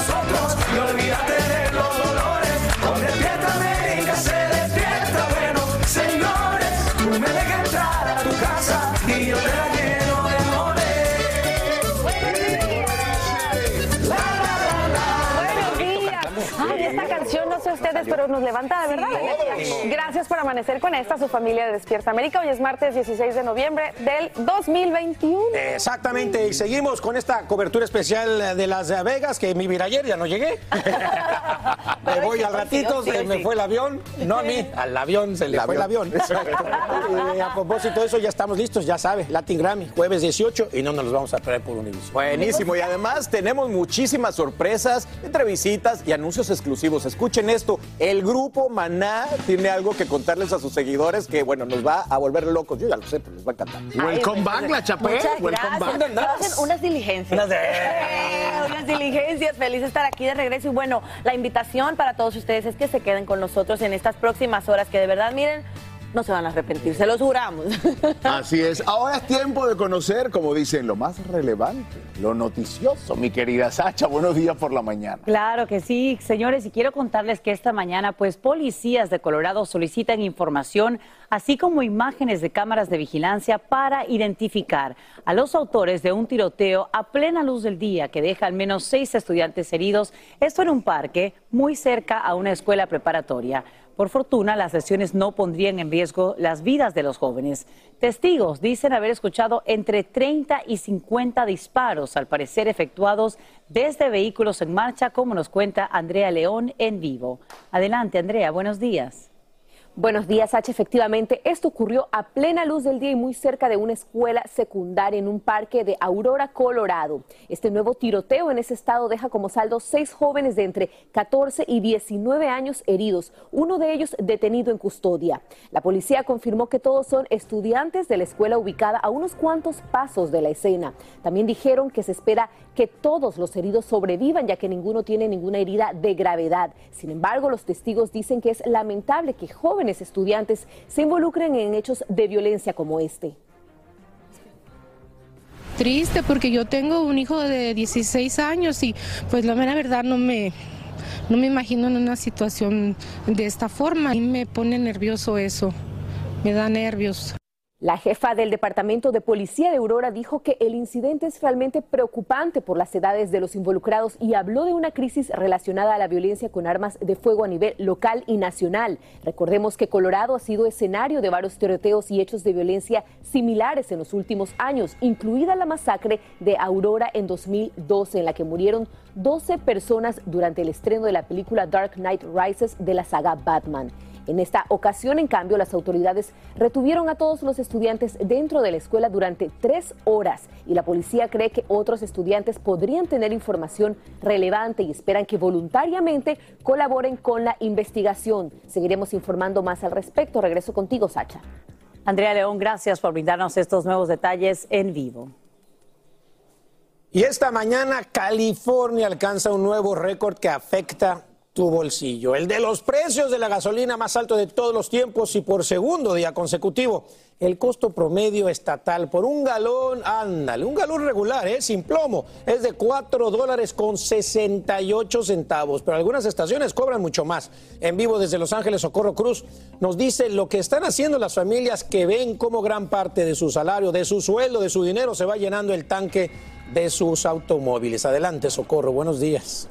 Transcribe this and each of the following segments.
nosotros ustedes, pero nos levanta de verdad. Gracias por amanecer con esta, su familia de Despierta América. Hoy es martes 16 de noviembre del 2021. Exactamente, y seguimos con esta cobertura especial de Las Vegas, que me iba ayer, ya no llegué. me voy al ratito, se me fue el avión. No a mí, al avión se le fue el avión. Y a propósito de eso, ya estamos listos, ya sabe, Latin Grammy, jueves 18, y no nos los vamos a traer por Univision. Buenísimo, y además tenemos muchísimas sorpresas, entrevistas y anuncios exclusivos. Escuchen esto, el grupo Maná tiene algo que contarles a sus seguidores que, bueno, nos va a volver locos. Yo ya lo sé, pero les va a encantar. Welcome back, la chapé. Muchas Welcome gracias. back. Hacen unas diligencias. Unas de- Eh, unas diligencias. Feliz de estar aquí de regreso. Y bueno, la invitación para todos ustedes es que se queden con nosotros en estas próximas horas, que de verdad, miren, no se van a arrepentir, se los juramos. Así es. Ahora es tiempo de conocer, como dicen, lo más relevante, lo noticioso. Mi querida Sacha, buenos días por la mañana. Claro que sí, señores, y quiero contarles que esta mañana, pues, policías de Colorado solicitan información, así como imágenes de cámaras de vigilancia para identificar a los autores de un tiroteo a plena luz del día que deja al menos seis estudiantes heridos, esto en un parque muy cerca a una escuela preparatoria. Por fortuna, las lesiones no pondrían en riesgo las vidas de los jóvenes. Testigos dicen haber escuchado entre 30 y 50 disparos, al parecer efectuados desde vehículos en marcha, como nos cuenta Andrea León en vivo. Adelante, Andrea, buenos días. Buenos días, H. Efectivamente, esto ocurrió a plena luz del día y muy cerca de una escuela secundaria en un parque de Aurora, Colorado. Este nuevo tiroteo en ese estado deja como saldo seis jóvenes de entre 14 y 19 años heridos, uno de ellos detenido en custodia. La policía confirmó que todos son estudiantes de la escuela ubicada a unos cuantos pasos de la escena. También dijeron que se espera que todos los heridos sobrevivan, ya que ninguno tiene ninguna herida de gravedad. Sin embargo, los testigos dicen que es lamentable que jóvenes estudiantes se involucren en hechos de violencia como este. triste porque yo tengo un hijo de 16 años y pues la mera verdad no me no me imagino en una situación de esta forma y me pone nervioso eso. Me da nervios. La jefa del Departamento de Policía de Aurora dijo que el incidente es realmente preocupante por las edades de los involucrados y habló de una crisis relacionada a la violencia con armas de fuego a nivel local y nacional. Recordemos que Colorado ha sido escenario de varios tiroteos y hechos de violencia similares en los últimos años, incluida la masacre de Aurora en 2012, en la que murieron 12 personas durante el estreno de la película Dark Knight Rises de la saga Batman. En esta ocasión, en cambio, las autoridades retuvieron a todos los estudiantes dentro de la escuela durante tres horas y la policía cree que otros estudiantes podrían tener información relevante y esperan que voluntariamente colaboren con la investigación. Seguiremos informando más al respecto. Regreso contigo, Sacha. Andrea León, gracias por brindarnos estos nuevos detalles en vivo. Y esta mañana California alcanza un nuevo récord que afecta tu bolsillo. El de los precios de la gasolina más alto de todos los tiempos y por segundo día consecutivo. El costo promedio estatal por un galón, ándale, un galón regular, ¿eh? sin plomo, es de 4 dólares con 68 centavos, pero algunas estaciones cobran mucho más. En vivo desde Los Ángeles, Socorro Cruz nos dice lo que están haciendo las familias que ven cómo gran parte de su salario, de su sueldo, de su dinero se va llenando el tanque de sus automóviles. Adelante, Socorro, buenos días.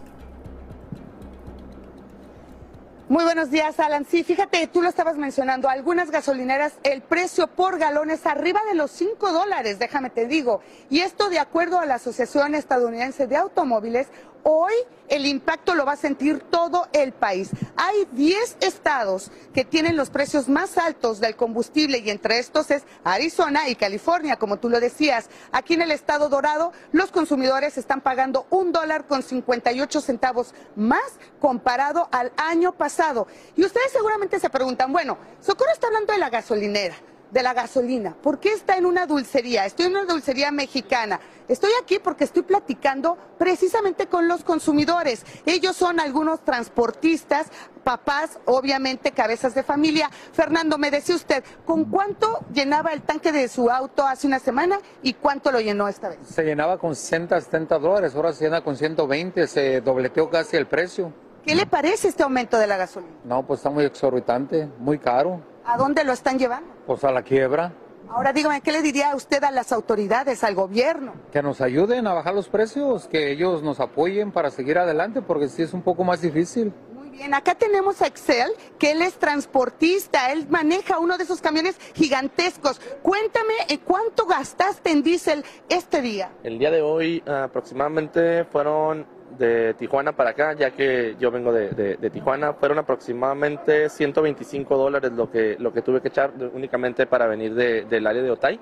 Muy buenos días, Alan. Sí, fíjate, tú lo estabas mencionando, algunas gasolineras, el precio por galón es arriba de los 5 dólares, déjame te digo. Y esto de acuerdo a la Asociación Estadounidense de Automóviles, hoy el impacto lo va a sentir todo el país. Hay 10 estados que tienen los precios más altos del combustible y entre estos es Arizona y California, como tú lo decías. Aquí en el estado dorado, los consumidores están pagando un dólar con 58 centavos más comparado al año pasado. Y ustedes seguramente se preguntan, bueno, Socorro está hablando de la gasolinera de la gasolina. ¿Por qué está en una dulcería? Estoy en una dulcería mexicana. Estoy aquí porque estoy platicando precisamente con los consumidores. Ellos son algunos transportistas, papás, obviamente cabezas de familia. Fernando, me decía usted, ¿con cuánto llenaba el tanque de su auto hace una semana y cuánto lo llenó esta vez? Se llenaba con 60, 70 dólares, ahora se llena con 120, se dobleteó casi el precio. ¿Qué le parece este aumento de la gasolina? No, pues está muy exorbitante, muy caro. ¿A dónde lo están llevando? Pues a la quiebra. Ahora dígame, ¿qué le diría usted a las autoridades, al gobierno? Que nos ayuden a bajar los precios, que ellos nos apoyen para seguir adelante, porque sí es un poco más difícil. Muy bien, acá tenemos a Excel, que él es transportista, él maneja uno de esos camiones gigantescos. Cuéntame, eh, ¿cuánto gastaste en diésel este día? El día de hoy aproximadamente fueron de Tijuana para acá, ya que yo vengo de, Tijuana, fueron aproximadamente 125 dólares lo que, lo que tuve que echar únicamente para venir de- del área de Otay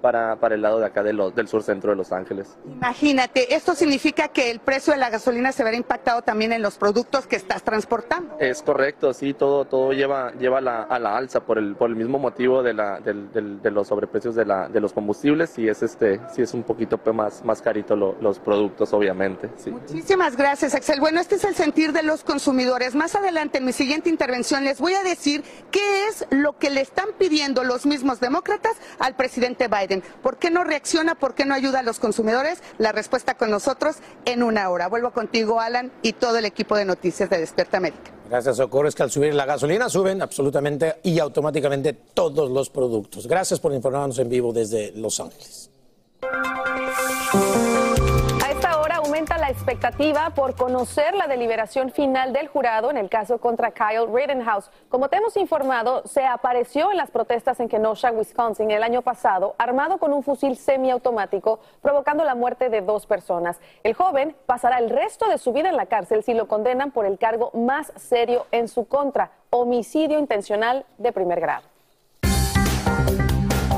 para, para el lado de acá de lo- del sur centro de Los Ángeles. Imagínate, esto significa que el precio de la gasolina se verá impactado también en los productos que estás transportando. Es correcto, sí, todo, todo lleva, lleva la- a la alza por el, por el mismo motivo de, la, del- del- de los sobreprecios de, la, de los combustibles y es este, sí es un poquito más, más carito lo- los productos, obviamente. Sí. Muchísimas gracias, Axel. Bueno, este es el sentir de los consumidores. Más adelante, en mi siguiente intervención, les voy a decir qué es lo que le están pidiendo los mismos demócratas al presidente Biden. ¿Por qué no reacciona? ¿Por qué no ayuda a los consumidores? La respuesta con nosotros en una hora. Vuelvo contigo, Alan, y todo el equipo de noticias de Despierta América. Gracias, Socorro. Que al subir la gasolina suben absolutamente y automáticamente todos los productos. Gracias por informarnos en vivo desde Los Ángeles. Expectativa por conocer la deliberación final del jurado en el caso contra Kyle Rittenhouse. Como te hemos informado, se apareció en las protestas en Kenosha, Wisconsin, el año pasado, armado con un fusil semiautomático, provocando la muerte de dos personas. El joven pasará el resto de su vida en la cárcel si lo condenan por el cargo más serio en su contra, homicidio intencional de primer grado.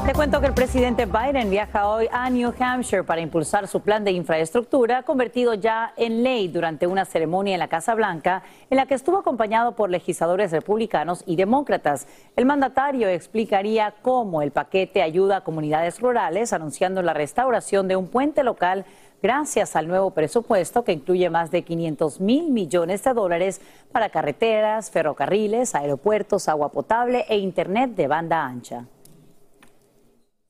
Te cuento que el presidente Biden viaja hoy a New Hampshire para impulsar su plan de infraestructura, convertido ya en ley durante una ceremonia en la Casa Blanca, en la que estuvo acompañado por legisladores republicanos y demócratas. El mandatario explicaría cómo el paquete ayuda a comunidades rurales, anunciando la restauración de un puente local gracias al nuevo presupuesto que incluye más de 500 mil millones de dólares para carreteras, ferrocarriles, aeropuertos, agua potable e Internet de banda ancha.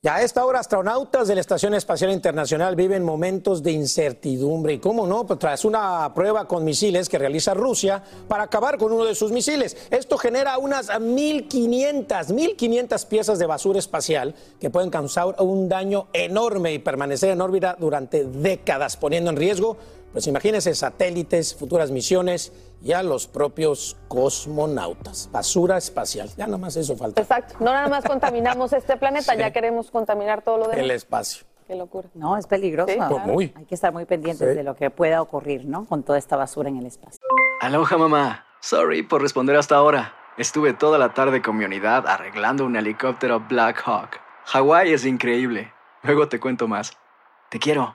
Ya a esta hora, astronautas de la Estación Espacial Internacional viven momentos de incertidumbre. Y cómo no, pues tras una prueba con misiles que realiza Rusia para acabar con uno de sus misiles. Esto genera unas 1.500, 1.500 piezas de basura espacial que pueden causar un daño enorme y permanecer en órbita durante décadas, poniendo en riesgo, pues imagínense, satélites, futuras misiones y a los propios cosmonautas. Basura espacial. Ya nomás eso falta. Exacto, no nada más contaminamos este planeta, Sí. ya queremos contaminar todo lo demás. El espacio. Qué locura. No, es peligroso. Sí, Pues muy. Hay que estar muy pendientes Sí. de lo que pueda ocurrir, ¿no? Con toda esta basura en el espacio. Aloha mamá. Sorry por responder hasta ahora. Estuve toda la tarde con mi unidad arreglando un helicóptero Black Hawk. Hawái es increíble. Luego te cuento más. Te quiero.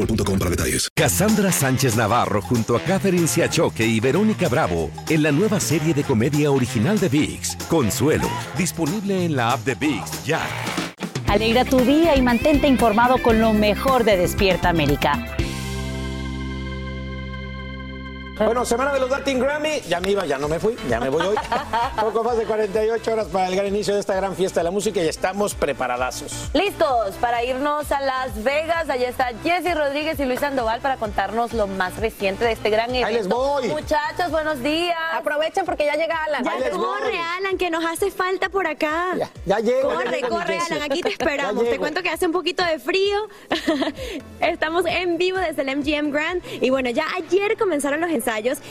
boostmobile.com para detalles. Cassandra Sánchez Navarro junto a Catherine Siachoque y Verónica Bravo en la nueva serie de comedia original de VIX, Consuelo, disponible en la app de VIX ya. Alegra tu día y mantente informado con lo mejor de Despierta América. Bueno, semana de los Latin Grammy. Ya me iba, ya no me fui, ya me voy hoy. Poco más de 48 horas para el gran inicio de esta gran fiesta de la música y estamos preparadazos. Listos para irnos a Las Vegas. Allá está Jesse Rodríguez y Luis Sandoval para contarnos lo más reciente de este gran evento. Ahí les voy. Muchachos, buenos días. Aprovechen porque ya llega Alan. Ya corre, Alan, que nos hace falta por acá. Ya, ya llego. Corre, ya corre. Alan, aquí te esperamos. Te cuento que hace un poquito de frío. Estamos en vivo desde el MGM Grand. Y bueno, ya ayer comenzaron los ensayos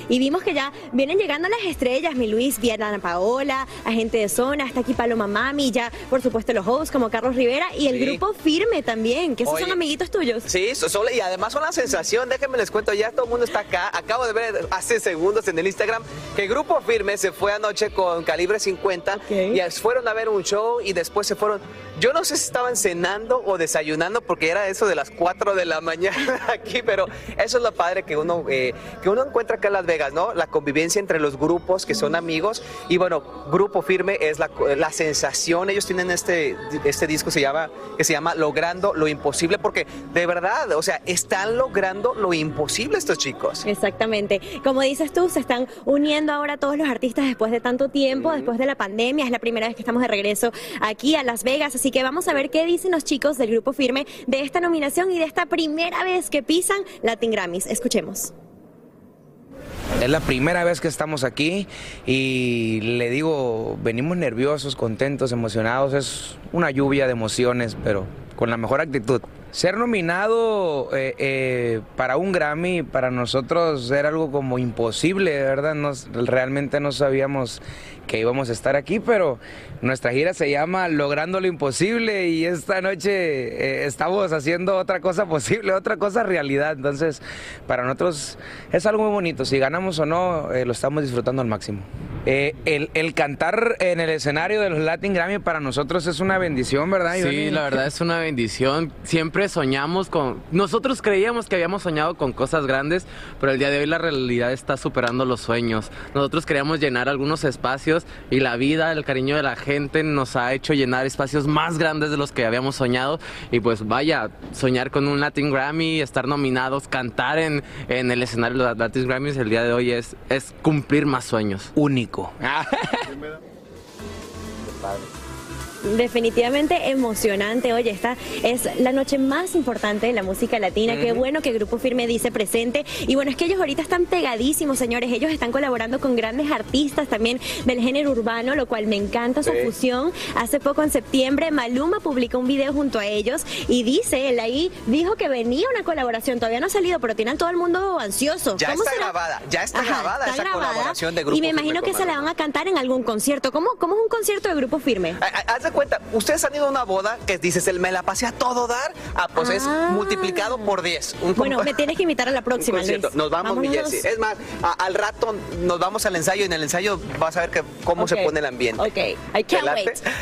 y vimos que ya vienen llegando las estrellas. Mi Luis, Viana Paola, agente de zona, hasta aquí Paloma Mami, ya por supuesto los hosts como Carlos Rivera y el Sí. grupo Firme también, que esos Oye. son amiguitos tuyos. Sí, so- solo- y además son la sensación, déjenme les cuento, ya todo el mundo está acá. Acabo de ver hace segundos en el Instagram que el grupo Firme se fue anoche con calibre 50 y fueron a ver un show y después se fueron. Yo no sé si estaban cenando o desayunando porque era eso de las 4 de la mañana aquí, pero eso es lo padre que uno, eh, que uno encuentra acá en Las Vegas, ¿no? La convivencia entre los grupos que son amigos y bueno, Grupo Firme es la, la sensación. Ellos tienen este, este disco se llama, que se llama Logrando lo Imposible porque de verdad, o sea, están logrando lo imposible estos chicos. Exactamente. Como dices tú, se están uniendo ahora todos los artistas después de tanto tiempo, después de la pandemia. Es la primera vez que estamos de regreso aquí a Las Vegas. Así que vamos a ver qué dicen los chicos del Grupo Firme de esta nominación y de esta primera vez que pisan Latin Grammys. Escuchemos. Es la primera vez que estamos aquí y le digo, venimos nerviosos, contentos, emocionados. Es una lluvia de emociones, pero con la mejor actitud. Ser nominado eh, eh, para un Grammy para nosotros era algo como imposible, ¿verdad? Nos- realmente no sabíamos que íbamos a estar aquí, pero nuestra gira se llama Logrando lo Imposible y esta noche eh, estamos haciendo otra cosa posible, otra cosa realidad. Entonces, para nosotros es algo muy bonito. Si ganamos o no, eh, lo estamos disfrutando al máximo. Eh, el, el cantar en el escenario de los Latin Grammy para nosotros es una bendición, ¿verdad? Sí, Ivani? la verdad es una bendición. Siempre soñamos con... Nosotros creíamos que habíamos soñado con cosas grandes, pero el día de hoy la realidad está superando los sueños. Nosotros queríamos llenar algunos espacios y la vida, el cariño de la gente nos ha hecho llenar espacios más grandes de los que habíamos soñado. Y pues vaya, soñar con un Latin Grammy, estar nominados, cantar en, en el escenario de los Latin Grammys el día de hoy es, es cumplir más sueños. Único. Definitivamente emocionante. Oye, esta es la noche más importante de la música latina. Qué bueno que Grupo Firme dice presente. Y bueno, es que ellos ahorita están pegadísimos, señores. Ellos están colaborando con grandes artistas también del género urbano, lo cual me encanta su Sí. fusión. Hace poco, en septiembre, Maluma publicó un video junto a ellos y dice, él ahí dijo que venía una colaboración. Todavía no ha salido, pero tienen todo el mundo ansioso. Ya ¿Cómo está será? grabada, ya está Ajá, grabada está esa grabada. colaboración de Grupo Y me Firme imagino que se la van a cantar en algún concierto. ¿Cómo, cómo es un concierto de Grupo Firme? De cuenta, ustedes han ido a una boda que dices, el me la pasé a todo dar, ah, pues es multiplicado por 10. Un Bueno, me tienes que invitar a la próxima. Luis. Nos vamos, mi. Es más, a- al rato nos vamos al ensayo y en el ensayo vas a ver que, cómo se pone el ambiente. Ok, I can't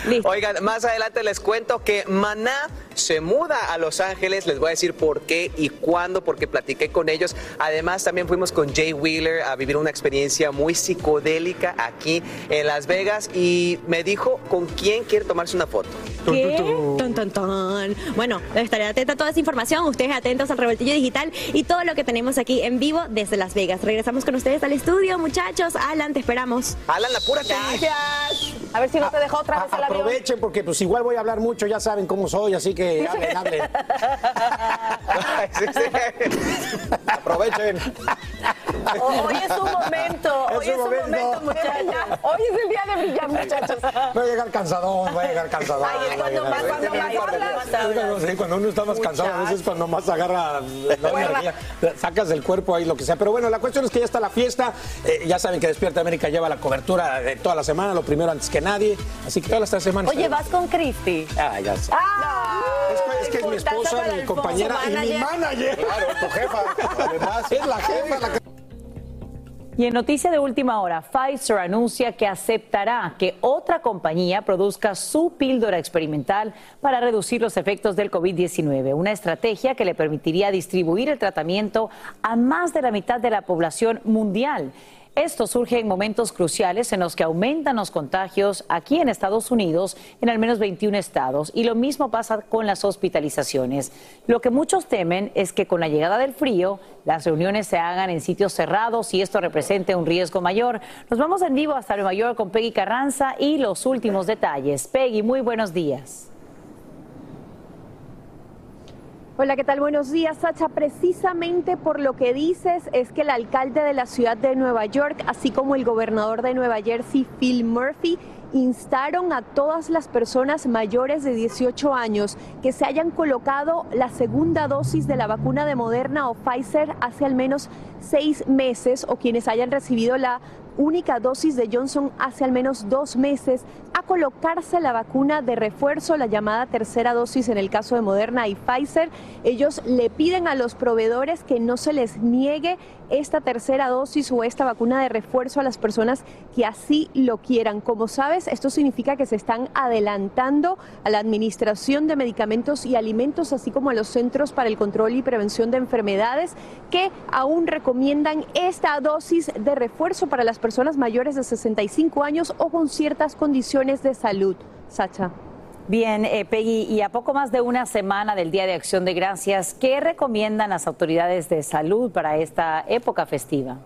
wait. Oigan, más adelante les cuento que Maná se muda a Los Ángeles. Les voy a decir por qué y cuándo, porque platiqué con ellos. Además, también fuimos con Jay Wheeler a vivir una experiencia muy psicodélica aquí en Las Vegas y me dijo con quién quiere tomarse una foto. ¿Qué? Ton, ton, ton. Bueno, estaré atenta a toda esa información. Ustedes atentos al revoltillo digital y todo lo que tenemos aquí en vivo desde Las Vegas. Regresamos con ustedes al estudio, muchachos. Alan, te esperamos. Alan, apúrate. Gracias. A ver si no te dejó otra vez el avión. Aprovechen porque pues igual voy a hablar mucho, ya saben cómo soy, así que Hablen, hablen. Aprovechen. Hoy es un momento, hoy es un momento, muchachos. Hoy es el día de brillar, muchachos. Voy a llegar cansado. voy a llegar cansado. Cuando más, cuando cuando uno está más cansado, a veces cuando más agarra la energía, sacas del cuerpo ahí lo que sea. Pero bueno, la cuestión es que ya está la fiesta. Eh, ya saben que Despierta América lleva la cobertura de toda la semana, lo primero antes que nadie. Así que toda esta semana. Oye, vas con Cristi. Ah, ya sé. Ah, es, que es mi esposa, mi compañera y mi manager. Claro, tu jefa. Además, es la jefa. Y en noticia de última hora, Pfizer anuncia que aceptará que otra compañía produzca su píldora experimental para reducir los efectos del COVID-19, una estrategia que le permitiría distribuir el tratamiento a más de la mitad de la población mundial. Esto surge en momentos cruciales en los que aumentan los contagios aquí en Estados Unidos en al menos 21 estados y lo mismo pasa con las hospitalizaciones. Lo que muchos temen es que con la llegada del frío las reuniones se hagan en sitios cerrados y esto represente un riesgo mayor. Nos vamos en vivo hasta Nueva York con Peggy Carranza y los últimos detalles. Peggy, muy buenos días. Hola, ¿qué tal? Buenos días, Sacha. Precisamente por lo que dices es que el alcalde de la ciudad de Nueva York, así como el gobernador de Nueva Jersey, Phil Murphy, instaron a todas las personas mayores de 18 años que se hayan colocado la segunda dosis de la vacuna de Moderna o Pfizer hace al menos seis meses o quienes hayan recibido la única dosis de Johnson hace al menos dos meses a colocarse la vacuna de refuerzo, la llamada tercera dosis en el caso de Moderna y Pfizer. Ellos le piden a los proveedores que no se les niegue esta tercera dosis o esta vacuna de refuerzo a las personas que así lo quieran. Como sabes, esto significa que se están adelantando a la Administración de Medicamentos y Alimentos, así como a los Centros para el Control y Prevención de Enfermedades, que aún recomiendan esta dosis de refuerzo para las personas personas mayores de 65 años o con ciertas condiciones de salud. Sacha. Bien, eh, Peggy, y a poco más de una semana del Día de Acción de Gracias, ¿qué recomiendan las autoridades de salud para esta época festiva?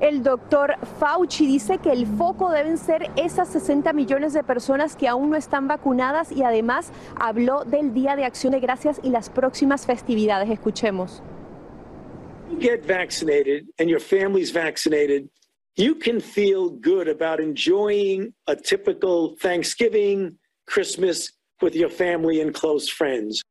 El doctor Fauci dice que el foco deben ser esas 60 millones de personas que aún no están vacunadas y además habló del Día de Acción de Gracias y las próximas festividades. Escuchemos. you get vaccinated and your family's vaccinated, you can feel good about enjoying a typical Thanksgiving, Christmas with your family and close friends.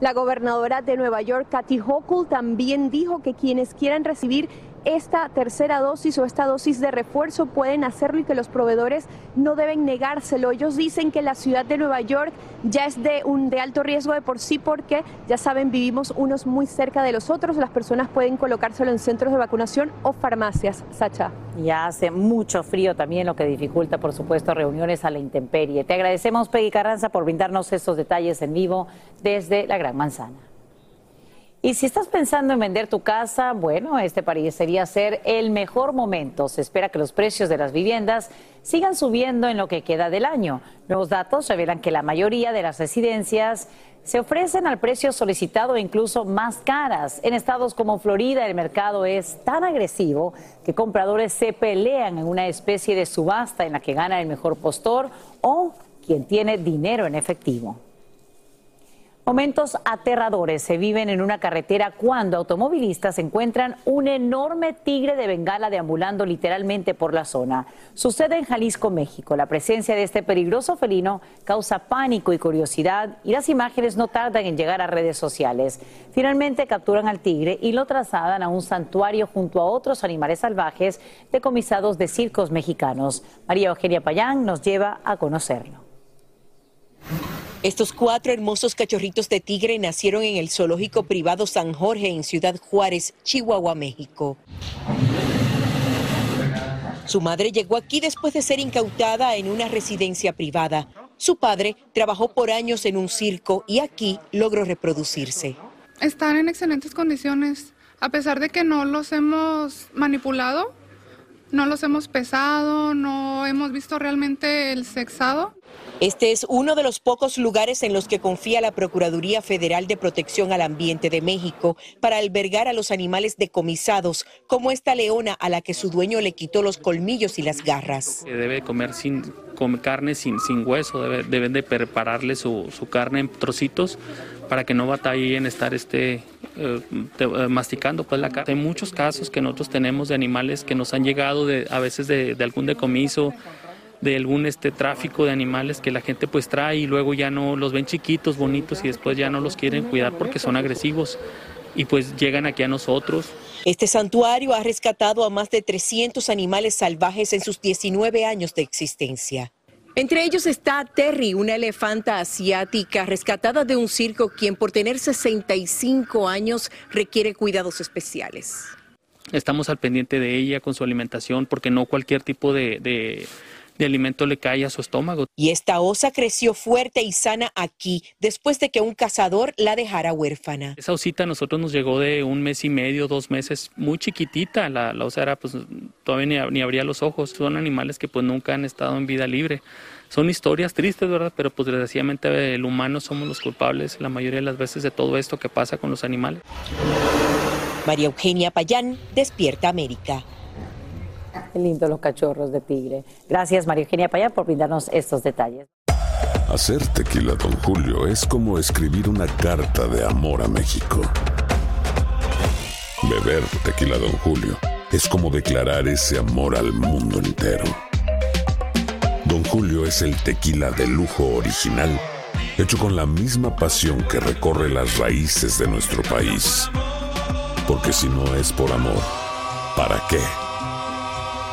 La gobernadora de Nueva York, Kathy Hochul, también dijo que quienes quieran recibir esta tercera dosis o esta dosis de refuerzo pueden hacerlo y que los proveedores no deben negárselo. Ellos dicen que la ciudad de Nueva York ya es de, un, de alto riesgo de por sí porque, ya saben, vivimos unos muy cerca de los otros. Las personas pueden colocárselo en centros de vacunación o farmacias, Sacha. Ya hace mucho frío también, lo que dificulta, por supuesto, reuniones a la intemperie. Te agradecemos, Peggy Carranza, por brindarnos estos detalles en vivo desde la Gran Manzana. Y si estás pensando en vender tu casa, bueno, este parecería ser el mejor momento. Se espera que los precios de las viviendas sigan subiendo en lo que queda del año. Los datos revelan que la mayoría de las residencias se ofrecen al precio solicitado e incluso más caras. En estados como Florida el mercado es tan agresivo que compradores se pelean en una especie de subasta en la que gana el mejor postor o quien tiene dinero en efectivo. Momentos aterradores se viven en una carretera cuando automovilistas encuentran un enorme tigre de bengala deambulando literalmente por la zona. Sucede en Jalisco, México. La presencia de este peligroso felino causa pánico y curiosidad y las imágenes no tardan en llegar a redes sociales. Finalmente capturan al tigre y lo trasladan a un santuario junto a otros animales salvajes decomisados de circos mexicanos. María Eugenia Payán nos lleva a conocerlo. Estos cuatro hermosos cachorritos de tigre nacieron en el zoológico privado San Jorge en Ciudad Juárez, Chihuahua, México. Su madre llegó aquí después de ser incautada en una residencia privada. Su padre trabajó por años en un circo y aquí logró reproducirse. Están en excelentes condiciones. A pesar de que no los hemos manipulado, los hemos pesado, no hemos visto realmente el sexado. Este es uno de los pocos lugares en los que confía la Procuraduría Federal de Protección al Ambiente de México para albergar a los animales decomisados, como esta leona a la que su dueño le quitó los colmillos y las garras. Debe comer sin comer carne sin, sin hueso, debe- deben de prepararle su, su carne en trocitos para que no batalle en estar este, eh, eh, masticando pues la carne. Hay muchos casos que nosotros tenemos de animales que nos han llegado a veces de, de algún decomiso, de algún este tráfico de animales que la gente pues trae y luego ya no los ven chiquitos, bonitos y después ya no los quieren cuidar porque son agresivos y pues llegan aquí a nosotros. Este santuario ha rescatado a más de 300 animales salvajes en sus 19 años de existencia. Entre ellos está Terry, una elefanta asiática rescatada de un circo quien por tener 65 años requiere cuidados especiales. Estamos al pendiente de ella con su alimentación porque no cualquier tipo de, de alimento le cae a su estómago. Y esta osa creció fuerte y sana aquí después de que un cazador la dejara huérfana. Esa osita a nosotros nos llegó de un mes y medio, dos meses, muy chiquitita. La, la osa era, pues, todavía ni, ni abría los ojos. Son animales que pues nunca han estado en vida libre. Son historias tristes, ¿verdad? Pero pues desgraciadamente el humano somos los culpables la mayoría de las veces de todo esto que pasa con los animales. María Eugenia Payán, Despierta América. Qué lindo los cachorros de tigre. Gracias, María Eugenia Payán, por brindarnos estos detalles. Hacer tequila, Don Julio, es como escribir una carta de amor a México. Beber tequila, Don Julio, es como declarar ese amor al mundo entero. Don Julio es el tequila de lujo original, hecho con la misma pasión que recorre las raíces de nuestro país. Porque si no es por amor, ¿para qué?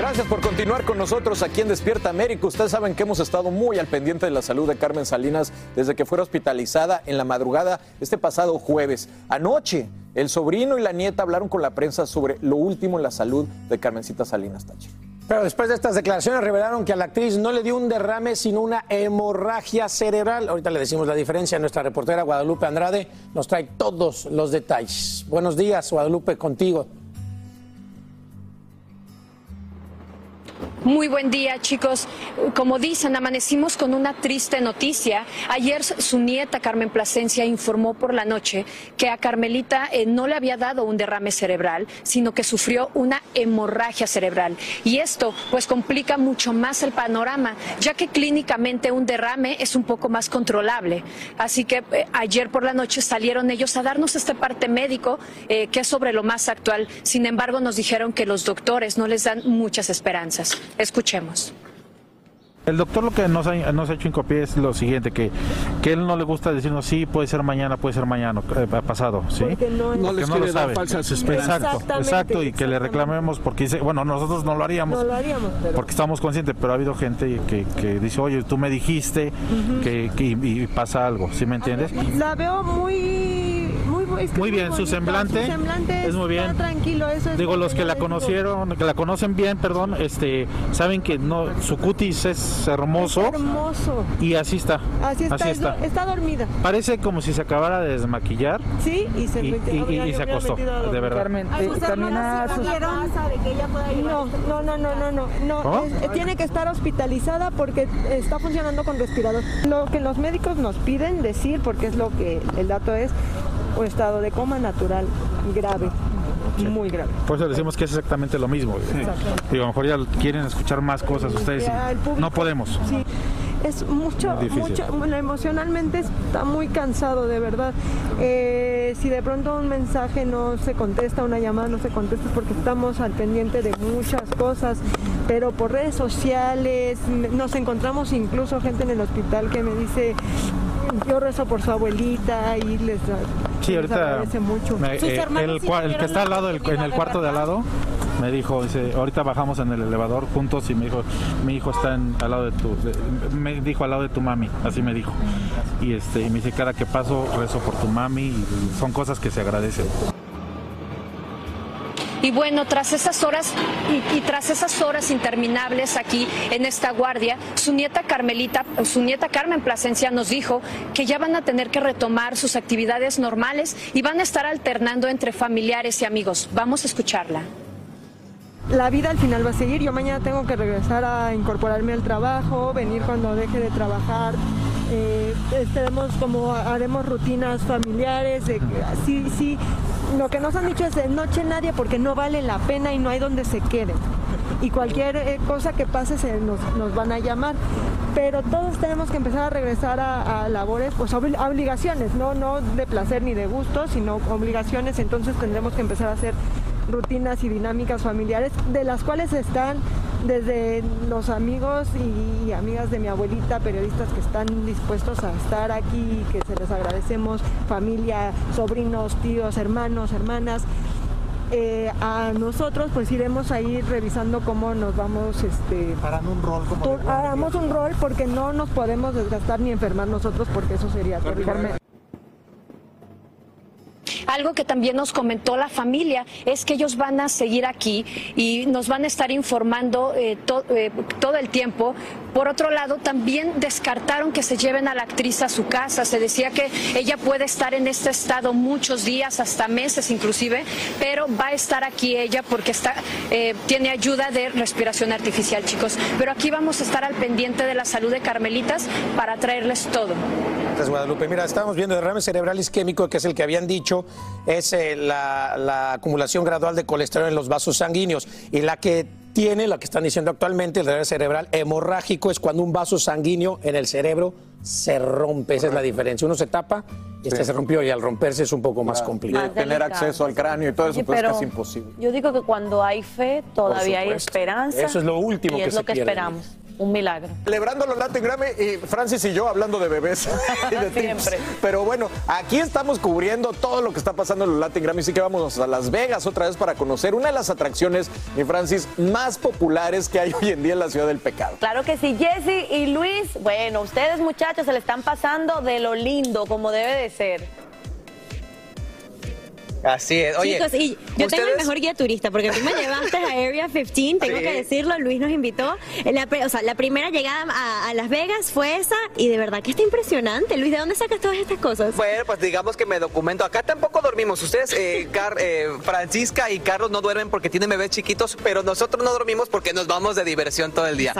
Gracias por continuar con nosotros aquí en Despierta América. Ustedes saben que hemos estado muy al pendiente de la salud de Carmen Salinas desde que fue hospitalizada en la madrugada este pasado jueves. Anoche, el sobrino y la nieta hablaron con la prensa sobre lo último en la salud de Carmencita Salinas Tache. Pero después de estas declaraciones revelaron que a la actriz no le dio un derrame, sino una hemorragia cerebral. Ahorita le decimos la diferencia. Nuestra reportera Guadalupe Andrade nos trae todos los detalles. Buenos días, Guadalupe, contigo. Muy buen día, chicos. Como dicen, amanecimos con una triste noticia. Ayer su nieta Carmen Plasencia informó por la noche que a Carmelita eh, no le había dado un derrame cerebral, sino que sufrió una hemorragia cerebral. Y esto pues complica mucho más el panorama, ya que clínicamente un derrame es un poco más controlable. Así que eh, ayer por la noche salieron ellos a darnos este parte médico eh, que es sobre lo más actual. Sin embargo, nos dijeron que los doctores no les dan muchas esperanzas. Escuchemos. El doctor lo que nos ha, nos ha hecho hincapié es lo siguiente, que, que él no le gusta decirnos sí, puede ser mañana, puede ser mañana, eh, pasado, ¿sí? Porque no- No les lo quiere dar sabe. falsas esperanzas. Exacto, exacto, y que le reclamemos porque dice, bueno, nosotros no lo haríamos. No lo haríamos, pero- Porque estamos conscientes, pero ha habido gente que, que dice, oye, tú me dijiste que, que- y, y pasa algo, ¿sí me entiendes? La veo muy, es que Muy es bien, su bonito. semblante Su semblante es muy bien. está tranquilo, eso es Digo, lo los que la digo. conocieron, que la conocen bien, perdón, este, saben que no, su cutis es hermoso Hermoso. y así está. Así está, Así es- está. dormida. Parece como si se acabara de desmaquillar. Sí, y se, Y- metió- y- y- habría- y se acostó, a de verdad. Carmen, Ay, eh, sus camina hermanas sus- de que ella pueda No, no, no, no, no, no, no. ¿Cómo? es- eh, tiene que estar hospitalizada porque está funcionando con respirador. Lo que los médicos nos piden decir, porque es lo que el dato es, un estado de coma natural grave, muy grave. Por eso decimos que es exactamente lo mismo. Digo, a lo mejor ya quieren escuchar más cosas ustedes. y Ya, el público- no podemos. Sí. es mucho, mucho, bueno, emocionalmente está muy cansado, de verdad. Eh, si de pronto un mensaje no se contesta, una llamada no se contesta, es porque estamos al pendiente de muchas cosas, pero por redes sociales nos encontramos incluso gente en el hospital que me dice, yo rezo por su abuelita y les, Sí, ahorita mucho. me- eh, el, el que está al lado, del- en el cuarto de al lado, me dijo, dice, ahorita bajamos en el elevador juntos y me dijo, mi hijo está en- al lado de tu, de- me dijo al lado de tu mami, así me dijo. Y este, y me dice, cada que paso rezo por tu mami y son cosas que se agradecen. Y bueno, tras esas horas y, tras esas horas interminables aquí en esta guardia, su nieta Carmelita, su nieta Carmen Plasencia nos dijo que ya van a tener que retomar sus actividades normales y van a estar alternando entre familiares y amigos. Vamos a escucharla. la vida al final va a seguir. Yo mañana tengo que regresar a incorporarme al trabajo, venir cuando deje de trabajar. Eh, estaremos como haremos rutinas familiares. sí, sí. Lo que nos han dicho es de noche nadie porque no vale la pena y no hay donde se queden. Y cualquier eh, cosa que pase se nos, van a llamar. Pero todos tenemos que empezar a regresar a, labores, pues obligaciones, ¿no? no de placer ni de gusto, sino obligaciones. Entonces tendremos que empezar a hacer rutinas y dinámicas familiares, de las cuales están desde los amigos y amigas de mi abuelita, periodistas que están dispuestos a estar aquí, que se les agradecemos, familia, sobrinos, tíos, hermanos, hermanas. Eh, a nosotros pues iremos a ir revisando cómo nos vamos este Harán un rol como un rol porque no nos podemos desgastar ni enfermar nosotros porque eso sería terrible. Algo que también nos comentó la familia es que ellos van a seguir aquí y nos van a estar informando eh, eh, todo el tiempo. Por otro lado, también descartaron que se lleven a la actriz a su casa. Se decía que ella puede estar en este estado muchos días, hasta meses inclusive, pero va a estar aquí ella porque está, eh, tiene ayuda de respiración artificial, chicos. Pero aquí vamos a estar al pendiente de la salud de Carmelitas para traerles todo. Gracias, Guadalupe. Mira, estábamos viendo derrame cerebral isquémico, que es el que habían dicho, es eh, la, la acumulación gradual de colesterol en los vasos sanguíneos. Y la que tiene, la que están diciendo actualmente, el derrame cerebral hemorrágico, es cuando un vaso sanguíneo en el cerebro se rompe. Esa es la diferencia. Uno se tapa y este Sí. se rompió y al romperse es un poco más complicado. Tener acceso al cráneo y todo eso, pues es casi imposible. Yo digo que cuando hay fe, todavía hay esperanza. Eso es lo último y que es se lo que pierde. esperamos. Un milagro. Celebrando los Latin Grammy y Francis y yo hablando de bebés y de tips. Pero bueno, aquí estamos cubriendo todo lo que está pasando en los Latin Grammy, así que vamos a Las Vegas otra vez para conocer una de las atracciones, mi Francis, más populares que hay hoy en día en la ciudad del pecado. Claro que sí, Jesse y Luis, bueno, ustedes muchachos se le están pasando de lo lindo, como debe de ser. Así es. Oye, Chicos, y yo tengo el mejor guía turista porque tú me llevaste a Area 15, tengo Sí. que decirlo, Luis nos invitó. La, o sea, la primera llegada a, a Las Vegas fue esa y de verdad que está impresionante. Luis, ¿de dónde sacas todas estas cosas? Bueno, pues digamos que me documento. Acá tampoco dormimos. Ustedes, eh, Car- eh, Francisca y Carlos no duermen porque tienen bebés chiquitos, pero nosotros no dormimos porque nos vamos de diversión todo el día.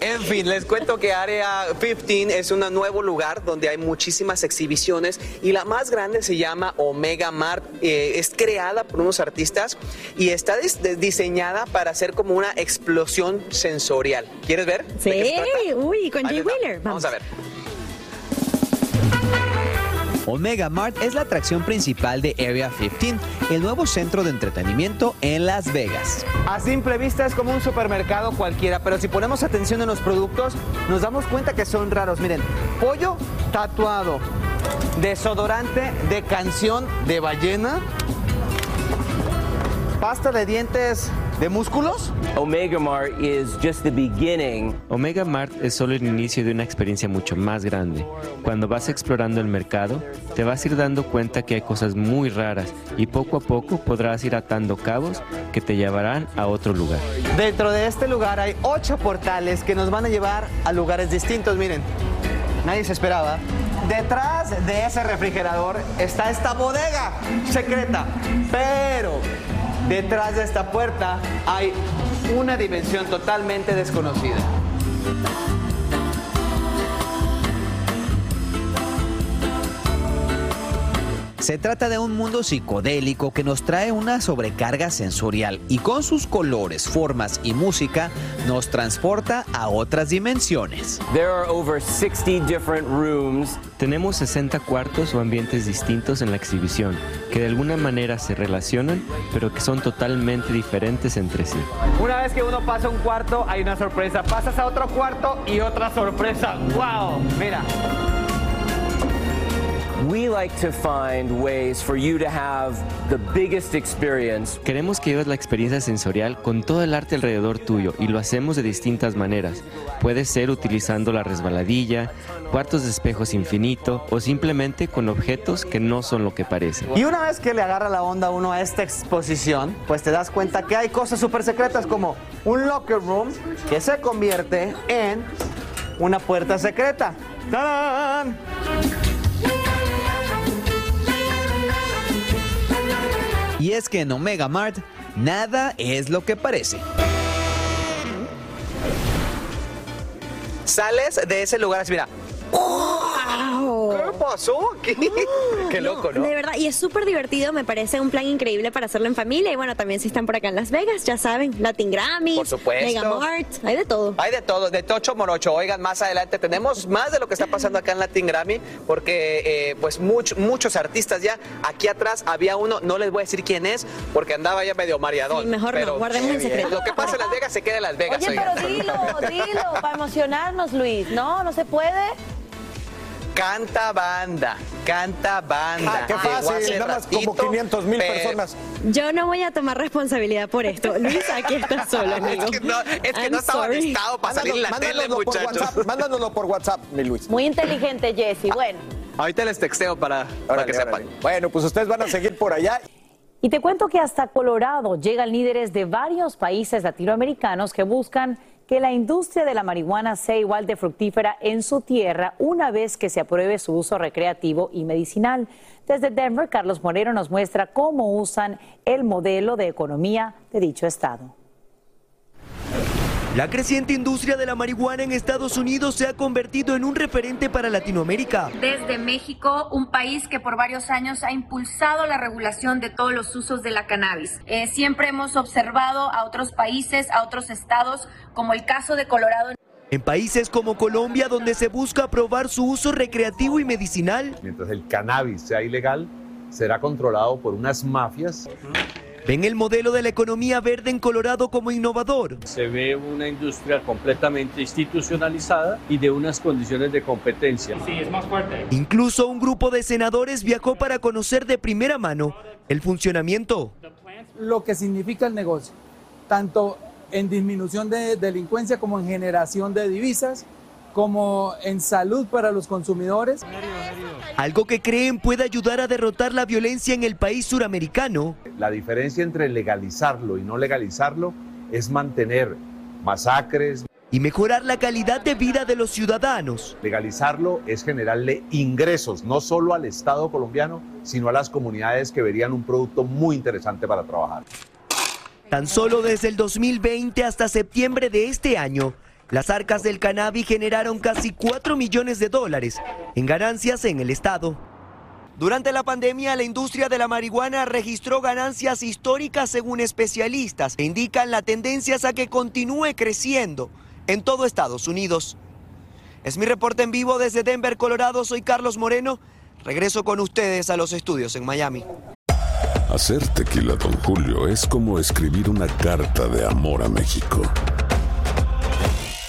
En fin, les cuento que Area 15 es un nuevo lugar donde hay muchísimas exhibiciones y la más grande se llama Omega Mart. Eh, es creada por unos artistas y está diseñada para hacer como una explosión sensorial. ¿Quieres ver? ¿De qué se Sí, uy, con Jay. Wheeler. Vamos a ver. Omega Mart es la atracción principal de Area 15, el nuevo centro de entretenimiento en Las Vegas. A simple vista es como un supermercado cualquiera, pero si ponemos atención en los productos, nos damos cuenta que son raros. Miren, pollo tatuado, desodorante de canción de ballena, pasta de dientes de músculos. Omega Mart is just the beginning. Omega Mart es solo el inicio de una experiencia mucho más grande. Cuando vas explorando el mercado, te vas a ir dando cuenta que hay cosas muy raras y poco a poco podrás ir atando cabos que te llevarán a otro lugar. Dentro de este lugar hay ocho portales que nos van a llevar a lugares distintos. Miren, nadie se esperaba. Detrás de ese refrigerador está esta bodega secreta. Pero detrás de esta puerta hay una dimensión totalmente desconocida. Se trata de un mundo psicodélico que nos trae una sobrecarga sensorial y con sus colores, formas y música nos transporta a otras dimensiones. There are over 60 different rooms. Tenemos 60 cuartos o ambientes distintos en la exhibición, que de alguna manera se relacionan, pero que son totalmente diferentes entre sí. Una vez que uno pasa un cuarto, hay una sorpresa. Pasas a otro cuarto y otra sorpresa. ¡Wow! Mira. Queremos que vivas la experiencia sensorial con todo el arte alrededor tuyo y lo hacemos de distintas maneras. Puede ser utilizando la resbaladilla, cuartos de espejos infinito o simplemente con objetos que no son lo que parecen. Y una vez que le agarra la onda uno a esta exposición, pues te das cuenta que hay cosas súper secretas como un locker room que se convierte en una puerta secreta. ¡Tarán! Y es que en Omega Mart nada es lo que parece. Sales de ese lugar así, mira. ¿Qué pasó? ¿Qué, Qué loco, ¿no? De verdad, y es súper divertido, me parece un plan increíble para hacerlo en familia. Y bueno, también si están por acá en Las Vegas, ya saben, Latin Grammy, Por supuesto. Megamart, hay de todo. Hay de todo, de tocho morocho. Oigan, más adelante tenemos más de lo que está pasando acá en Latin Grammy, porque eh, pues much- muchos artistas ya. Aquí atrás había uno, no les voy a decir quién es, porque andaba ya medio mareadón. Sí, mejor no, pero guardemos en qué bien. secreto. Lo que pasa en Las Vegas se queda en Las Vegas. Oye, oigan. pero dilo, dilo, para emocionarnos, Luis. No, no se puede. Canta banda, canta banda. Ah, qué fácil, nada más como ratito, 500 mil pero- personas. Yo no voy a tomar responsabilidad por esto. Luis, aquí está solo, amigo. Es que no, es que I'm no estaba listado para salir en la tele, Mándanoslo por muchachos. WhatsApp, mándanoslo por WhatsApp, mi Luis. Muy inteligente, Jesse. Bueno. Ahorita les texteo para, para que sepan. Bueno, pues ustedes van a seguir por allá. Y te cuento que hasta Colorado llegan líderes de varios países latinoamericanos que buscan que la industria de la marihuana sea igual de fructífera en su tierra una vez que se apruebe su uso recreativo y medicinal. Desde Denver, Carlos Moreno nos muestra cómo usan el modelo de economía de dicho estado. La creciente industria de la marihuana en Estados Unidos se ha convertido en un referente para Latinoamérica. Desde México, un país que por varios años ha impulsado la regulación de todos los usos de la cannabis. Eh, siempre hemos observado a otros países, a otros estados, como el caso de Colorado. En países como Colombia, donde se busca aprobar su uso recreativo y medicinal, Mientras el cannabis sea ilegal, será controlado por unas mafias. Ven el modelo de la economía verde en Colorado como innovador. Se ve una industria completamente institucionalizada y de unas condiciones de competencia. Sí, es más fuerte. Incluso un grupo de senadores viajó para conocer de primera mano el funcionamiento. lo que significa el negocio, tanto en disminución de delincuencia como en generación de divisas, como en salud para los consumidores. Algo que creen puede ayudar a derrotar la violencia en el país suramericano. La diferencia entre legalizarlo y no legalizarlo es mantener masacres. Y mejorar la calidad de vida de los ciudadanos. Legalizarlo es generarle ingresos, no solo al Estado colombiano, sino a las comunidades que verían un producto muy interesante para trabajar. Tan solo desde el 2020 hasta septiembre de este año, las arcas del cannabis generaron casi 4 millones de dólares en ganancias en el estado. Durante la pandemia, la industria de la marihuana registró ganancias históricas según especialistas e indican la tendencia a que continúe creciendo en todo Estados Unidos. Es mi reporte en vivo desde Denver, Colorado. Soy Carlos Moreno. Regreso con ustedes a los estudios en Miami. Hacer tequila, Don Julio, es como escribir una carta de amor a México.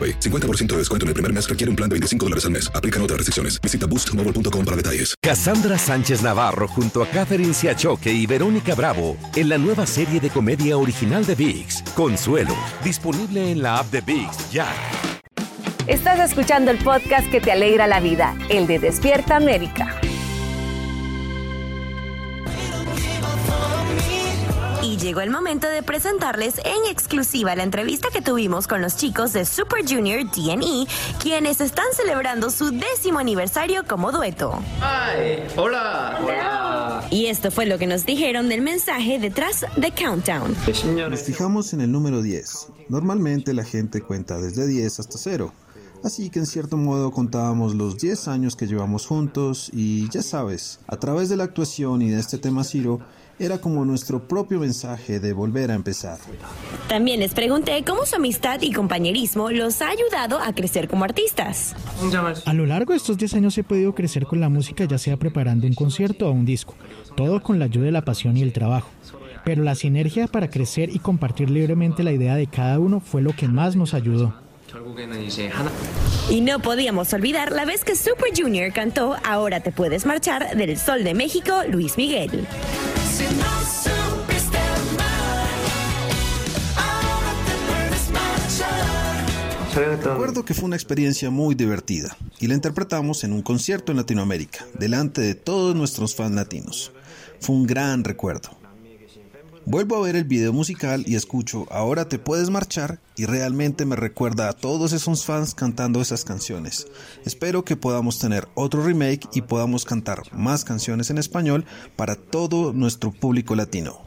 Huawei. 50% de descuento en el primer mes requiere un plan de 25 dólares al mes. Aplican otras restricciones. Visita boostmobile.com para detalles. Cassandra Sánchez Navarro junto a Catherine Siachoque y Verónica Bravo en la nueva serie de comedia original de VIX, Consuelo, disponible en la app de VIX ya. Estás escuchando el podcast que te alegra la vida, el de Despierta América. Y llegó el momento de presentarles en exclusiva la entrevista que tuvimos con los chicos de Super Junior DNE, quienes están celebrando su décimo aniversario como dueto. ¡Ay! ¡Hola! ¡Hola! Y esto fue lo que nos dijeron del mensaje detrás de Countdown. Nos fijamos en el número 10. Normalmente la gente cuenta desde 10 hasta 0. Así que en cierto modo contábamos los 10 años que llevamos juntos y ya sabes, a través de la actuación y de este tema Ciro, era como nuestro propio mensaje de volver a empezar. También les pregunté cómo su amistad y compañerismo los ha ayudado a crecer como artistas. A lo largo de estos 10 años he podido crecer con la música, ya sea preparando un concierto o un disco, todo con la ayuda de la pasión y el trabajo. Pero la sinergia para crecer y compartir libremente la idea de cada uno fue lo que más nos ayudó. Y no podíamos olvidar la vez que Super Junior cantó Ahora te puedes marchar del Sol de México, Luis Miguel. Recuerdo que fue una experiencia muy divertida y la interpretamos en un concierto en Latinoamérica, delante de todos nuestros fans latinos. Fue un gran recuerdo. Vuelvo a ver el video musical y escucho Ahora te puedes marchar y realmente me recuerda a todos esos fans cantando esas canciones. Espero que podamos tener otro remake y podamos cantar más canciones en español para todo nuestro público latino.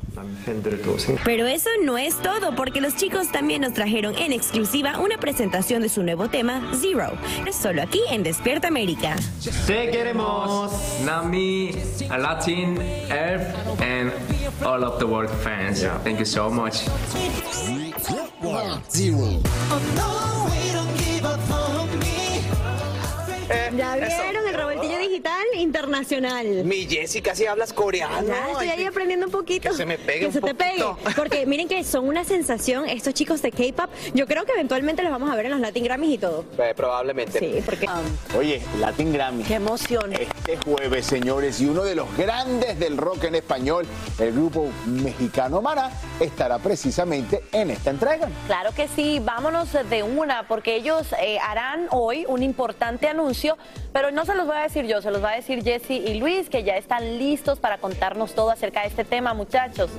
Pero eso no es todo, porque los chicos también nos trajeron en exclusiva una presentación de su nuevo tema, Zero. Es solo aquí en Despierta América. Te queremos, Nami, a Latin, Earth, and all of the world fans. Thank you so much. ¿Ya vieron el revoltillo digital internacional? Mi Jessica, si hablas coreano. Ya estoy ahí aprendiendo un poquito. Que se me pegue Que un se te pegue. Porque miren que son una sensación estos chicos de K-pop. Yo creo que eventualmente los vamos a ver en los Latin Grammys y todo. Eh, probablemente. Sí, porque. Oye, Latin Grammy. Qué emoción. Este jueves, señores, y uno de los grandes del rock en español, el grupo mexicano Maná, estará precisamente en esta entrega. Claro que sí, vámonos de una, porque ellos eh, harán hoy un importante anuncio, pero no se los voy a decir yo, se los va a decir Jesse y Luis, que ya están listos para contarnos todo acerca de este tema, muchachos.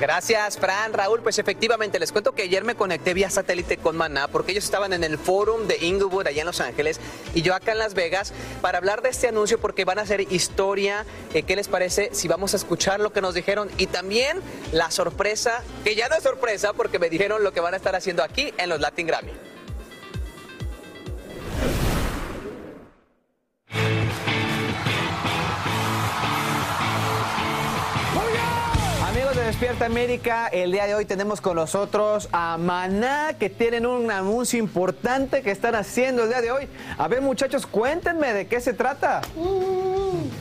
Gracias, Fran, Raúl. Pues efectivamente, les cuento que ayer me conecté vía satélite con Maná porque ellos estaban en el forum de Inglewood allá en Los Ángeles y yo acá en Las Vegas para hablar de este anuncio porque van a hacer historia. Eh, ¿Qué les parece si vamos a escuchar lo que nos dijeron? Y también la sorpresa, que ya no es sorpresa porque me dijeron lo que van a estar haciendo aquí en los Latin Grammy. Despierta América, el día de hoy tenemos con nosotros a Maná, que tienen un anuncio importante que están haciendo el día de hoy. A ver, muchachos, cuéntenme de qué se trata.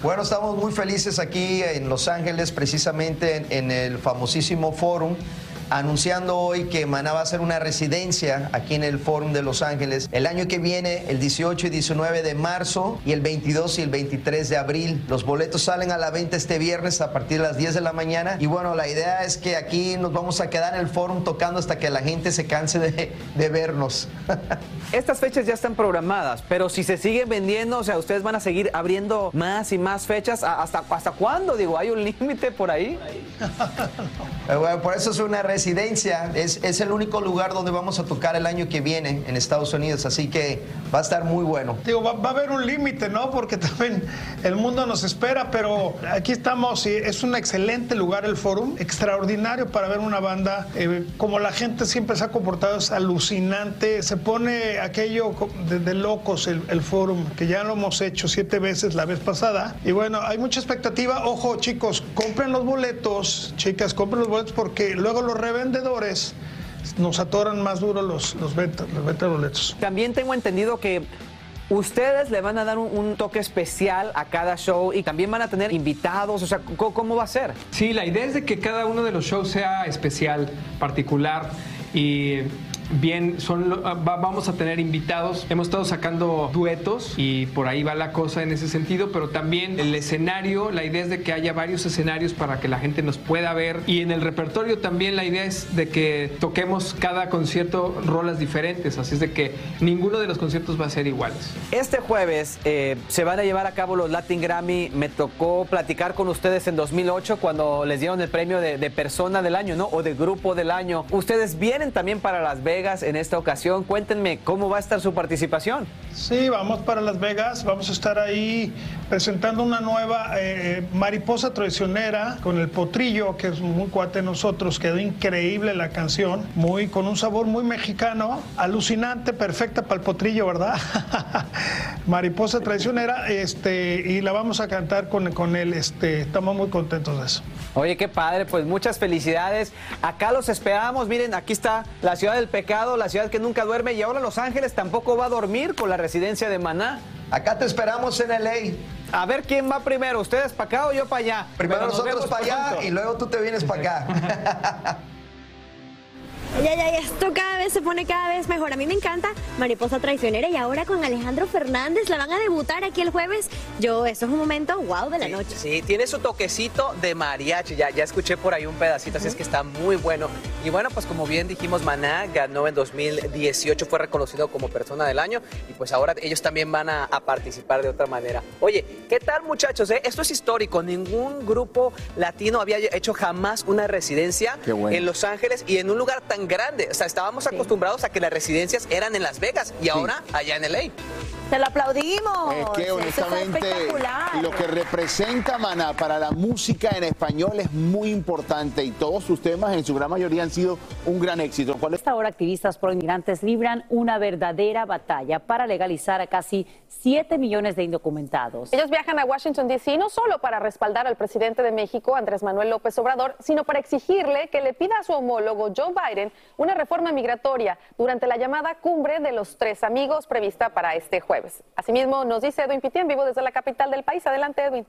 Bueno, estamos muy felices aquí en Los Ángeles, precisamente en, en el famosísimo Forum, anunciando hoy que Maná va a hacer una residencia aquí en el Forum de Los Ángeles el año que viene, el 18 y 19 de marzo y el 22 y el 23 de abril. Los boletos salen a la venta este viernes a partir de las 10 de la mañana y bueno, la idea es que aquí nos vamos a quedar en el Forum tocando hasta que la gente se canse de, de vernos. Estas fechas ya están programadas, pero si se siguen vendiendo, o sea, ustedes van a seguir abriendo más y más fechas. ¿A- ¿Hasta, hasta cuándo? Digo, ¿hay un límite por ahí? Bueno, por eso es una residencia. Es, es el único lugar donde vamos a tocar el año que viene en Estados Unidos. Así que va a estar muy bueno. Digo, va, va a haber un límite, ¿no? Porque también el mundo nos espera, pero aquí estamos y es un excelente lugar el Forum, extraordinario para ver una banda. eh, como la gente siempre se ha comportado, es alucinante. Se pone aquello de, de locos el, el Forum, que ya lo hemos hecho siete veces la vez pasada. Y bueno, hay mucha expectativa. Ojo, chicos, compren los boletos, chicas, compren los boletos porque luego los revendedores nos atoran más duro los, los ventas, los ventas de boletos. También tengo entendido que ustedes le van a dar un, un toque especial a cada show y también van a tener invitados. O sea, ¿cómo, cómo va a ser? Sí, la idea es de que cada uno de los shows sea especial, particular y bien, son, vamos a tener invitados. Hemos estado sacando duetos y por ahí va la cosa en ese sentido, pero también el escenario, la idea es de que haya varios escenarios para que la gente nos pueda ver y en el repertorio también la idea es de que toquemos cada concierto rolas diferentes, así es de que ninguno de los conciertos va a ser iguales. Este jueves eh, se van a llevar a cabo los Latin Grammy. Me tocó platicar con ustedes en 2008 cuando les dieron el premio de, de persona del año, ¿no? O de grupo del año. Ustedes vienen también para Las Vegas en esta ocasión. Cuéntenme cómo va a estar su participación. Sí, vamos para Las Vegas. Vamos a estar ahí presentando una nueva eh, mariposa traicionera con el potrillo, que es muy cuate de nosotros. Quedó increíble la canción, muy con un sabor muy mexicano, alucinante, perfecta para el potrillo, ¿verdad? mariposa traicionera, este, y la vamos a cantar con, con él. Este, estamos muy contentos de eso. Oye, qué padre, pues muchas felicidades. Acá los esperamos. Miren, aquí está la ciudad del pecado, la ciudad que nunca duerme, y ahora Los Ángeles tampoco va a dormir con la residencia de Maná. Acá te esperamos en LA. A ver quién va primero, ustedes para acá o yo para allá. Primero nosotros para allá y luego tú te vienes para acá. Ya, ya, ya, esto cada vez se pone cada vez mejor. A mí me encanta Mariposa Traicionera y ahora con Alejandro Fernández la van a debutar aquí el jueves. Yo, eso es un momento wow de la noche. Sí, tiene su toquecito de mariachi. Ya, ya escuché por ahí un pedacito, así es que está muy bueno. Y bueno, pues como bien dijimos, Maná ganó en 2018, fue reconocido como persona del año y pues ahora ellos también van a, a participar de otra manera. Oye, ¿qué tal muchachos? eh? Esto es histórico. Ningún grupo latino había hecho jamás una residencia bueno. en Los Ángeles y en un lugar tan grande. O sea, estábamos acostumbrados a que las residencias eran en Las Vegas y ahora allá en LA. Te lo aplaudimos. Es que honestamente lo que representa Maná para la música en español es muy importante y todos sus temas en su gran mayoría han sido un gran éxito. ¿Cuál es? Esta hora activistas pro inmigrantes libran una verdadera batalla para legalizar a casi 7 millones de indocumentados. Ellos viajan a Washington, D.C. no solo para respaldar al presidente de México, Andrés Manuel López Obrador, sino para exigirle que le pida a su homólogo Joe Biden una reforma migratoria durante la llamada cumbre de los tres amigos prevista para este jueves. Asimismo, nos dice Edwin Pitti en vivo desde la capital del país. Adelante, Edwin.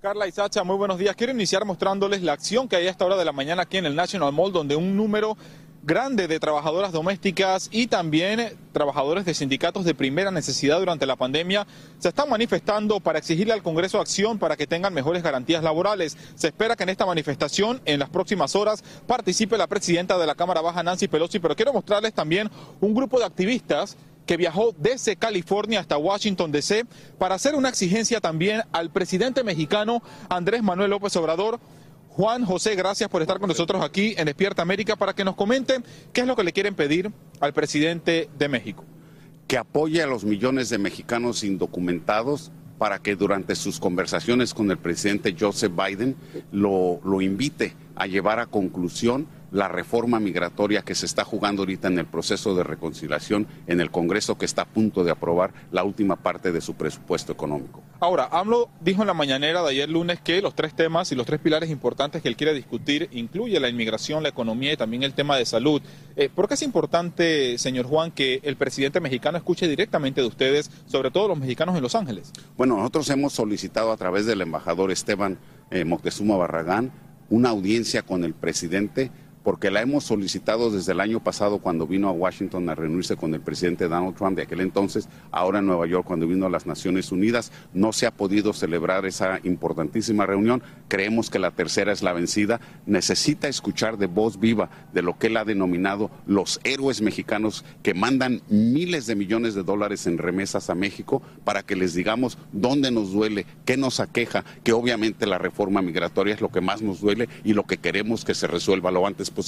Carla y Sacha, muy buenos días. Quiero iniciar mostrándoles la acción que hay a esta hora de la mañana aquí en el National Mall, donde un número grande de trabajadoras domésticas y también trabajadores de sindicatos de primera necesidad durante la pandemia se están manifestando para exigirle al Congreso acción para que tengan mejores garantías laborales. Se espera que en esta manifestación en las próximas horas participe la presidenta de la Cámara Baja, Nancy Pelosi, pero quiero mostrarles también un grupo de activistas que viajó desde California hasta Washington, D.C., para hacer una exigencia también al presidente mexicano Andrés Manuel López Obrador. Juan José, gracias por estar con nosotros aquí en Despierta América para que nos comenten qué es lo que le quieren pedir al presidente de México. que apoye a los millones de mexicanos indocumentados para que durante sus conversaciones con el presidente Joseph Biden lo, lo invite a llevar a conclusión la reforma migratoria que se está jugando ahorita en el proceso de reconciliación en el Congreso que está a punto de aprobar la última parte de su presupuesto económico. Ahora, AMLO dijo en la mañanera de ayer lunes que los tres temas y los tres pilares importantes que él quiere discutir incluye la inmigración, la economía y también el tema de salud. Eh, ¿Por qué es importante, señor Juan, que el presidente mexicano escuche directamente de ustedes, sobre todo los mexicanos en Los Ángeles? Bueno, nosotros hemos solicitado a través del embajador Esteban eh, Moctezuma Barragán una audiencia con el presidente porque la hemos solicitado desde el año pasado cuando vino a Washington a reunirse con el presidente Donald Trump de aquel entonces, ahora en Nueva York cuando vino a las Naciones Unidas. No se ha podido celebrar esa importantísima reunión. Creemos que la tercera es la vencida. Necesita escuchar de voz viva de lo que él ha denominado los héroes mexicanos que mandan miles de millones de dólares en remesas a México para que les digamos dónde nos duele, qué nos aqueja, que obviamente la reforma migratoria es lo que más nos duele y lo que queremos que se resuelva lo antes posible.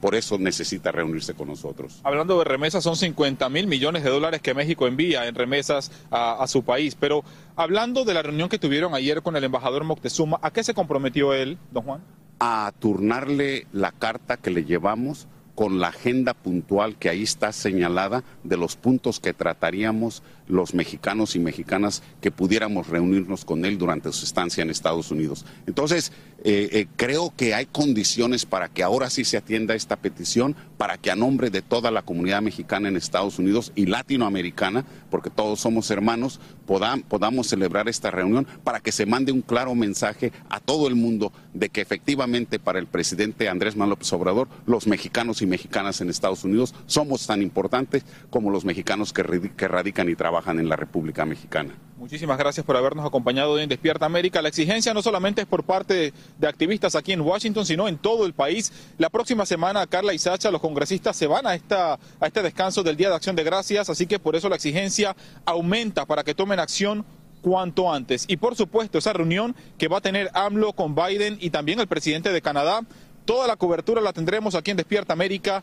Por eso necesita reunirse con nosotros. Hablando de remesas, son 50 mil millones de dólares que México envía en remesas a, a su país. Pero hablando de la reunión que tuvieron ayer con el embajador Moctezuma, ¿a qué se comprometió él, don Juan? a turnarle la carta que le llevamos con la agenda puntual que ahí está señalada de los puntos que trataríamos los mexicanos y mexicanas que pudiéramos reunirnos con él durante su estancia en Estados Unidos. Entonces, eh, eh, creo que hay condiciones para que ahora sí se atienda esta petición, para que a nombre de toda la comunidad mexicana en Estados Unidos y latinoamericana, porque todos somos hermanos, podamos celebrar esta reunión para que se mande un claro mensaje a todo el mundo de que efectivamente para el presidente Andrés Manuel López Obrador, los mexicanos y mexicanas en Estados Unidos somos tan importantes como los mexicanos que radican y trabajan en la República Mexicana. Muchísimas gracias por habernos acompañado en Despierta América. La exigencia no solamente es por parte de, activistas aquí en Washington, sino en todo el país. La próxima semana, Carla y Sacha, los congresistas, se van a, a este descanso del Día de Acción de Gracias, así que por eso la exigencia aumenta para que tomen acción cuanto antes. Y por supuesto, esa reunión que va a tener AMLO con Biden y también el presidente de Canadá, toda la cobertura la tendremos aquí en Despierta América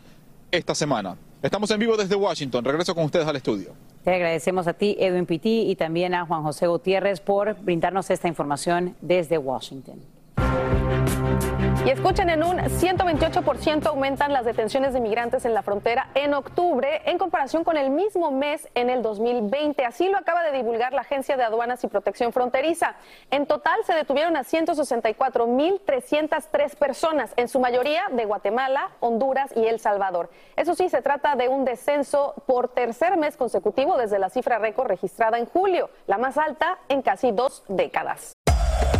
esta semana. Estamos en vivo desde Washington. Regreso con ustedes al estudio. Te agradecemos a ti, Edwin Pitti, y también a Juan José Gutiérrez por brindarnos esta información desde Washington. Y escuchen, en un 128% aumentan las detenciones de migrantes en la frontera en octubre en comparación con el mismo mes en el 2020. Así lo acaba de divulgar la Agencia de Aduanas y Protección Fronteriza. En total se detuvieron a 164.303 personas, en su mayoría de Guatemala, Honduras y El Salvador. Eso sí, se trata de un descenso por tercer mes consecutivo desde la cifra récord registrada en julio, la más alta en casi dos décadas.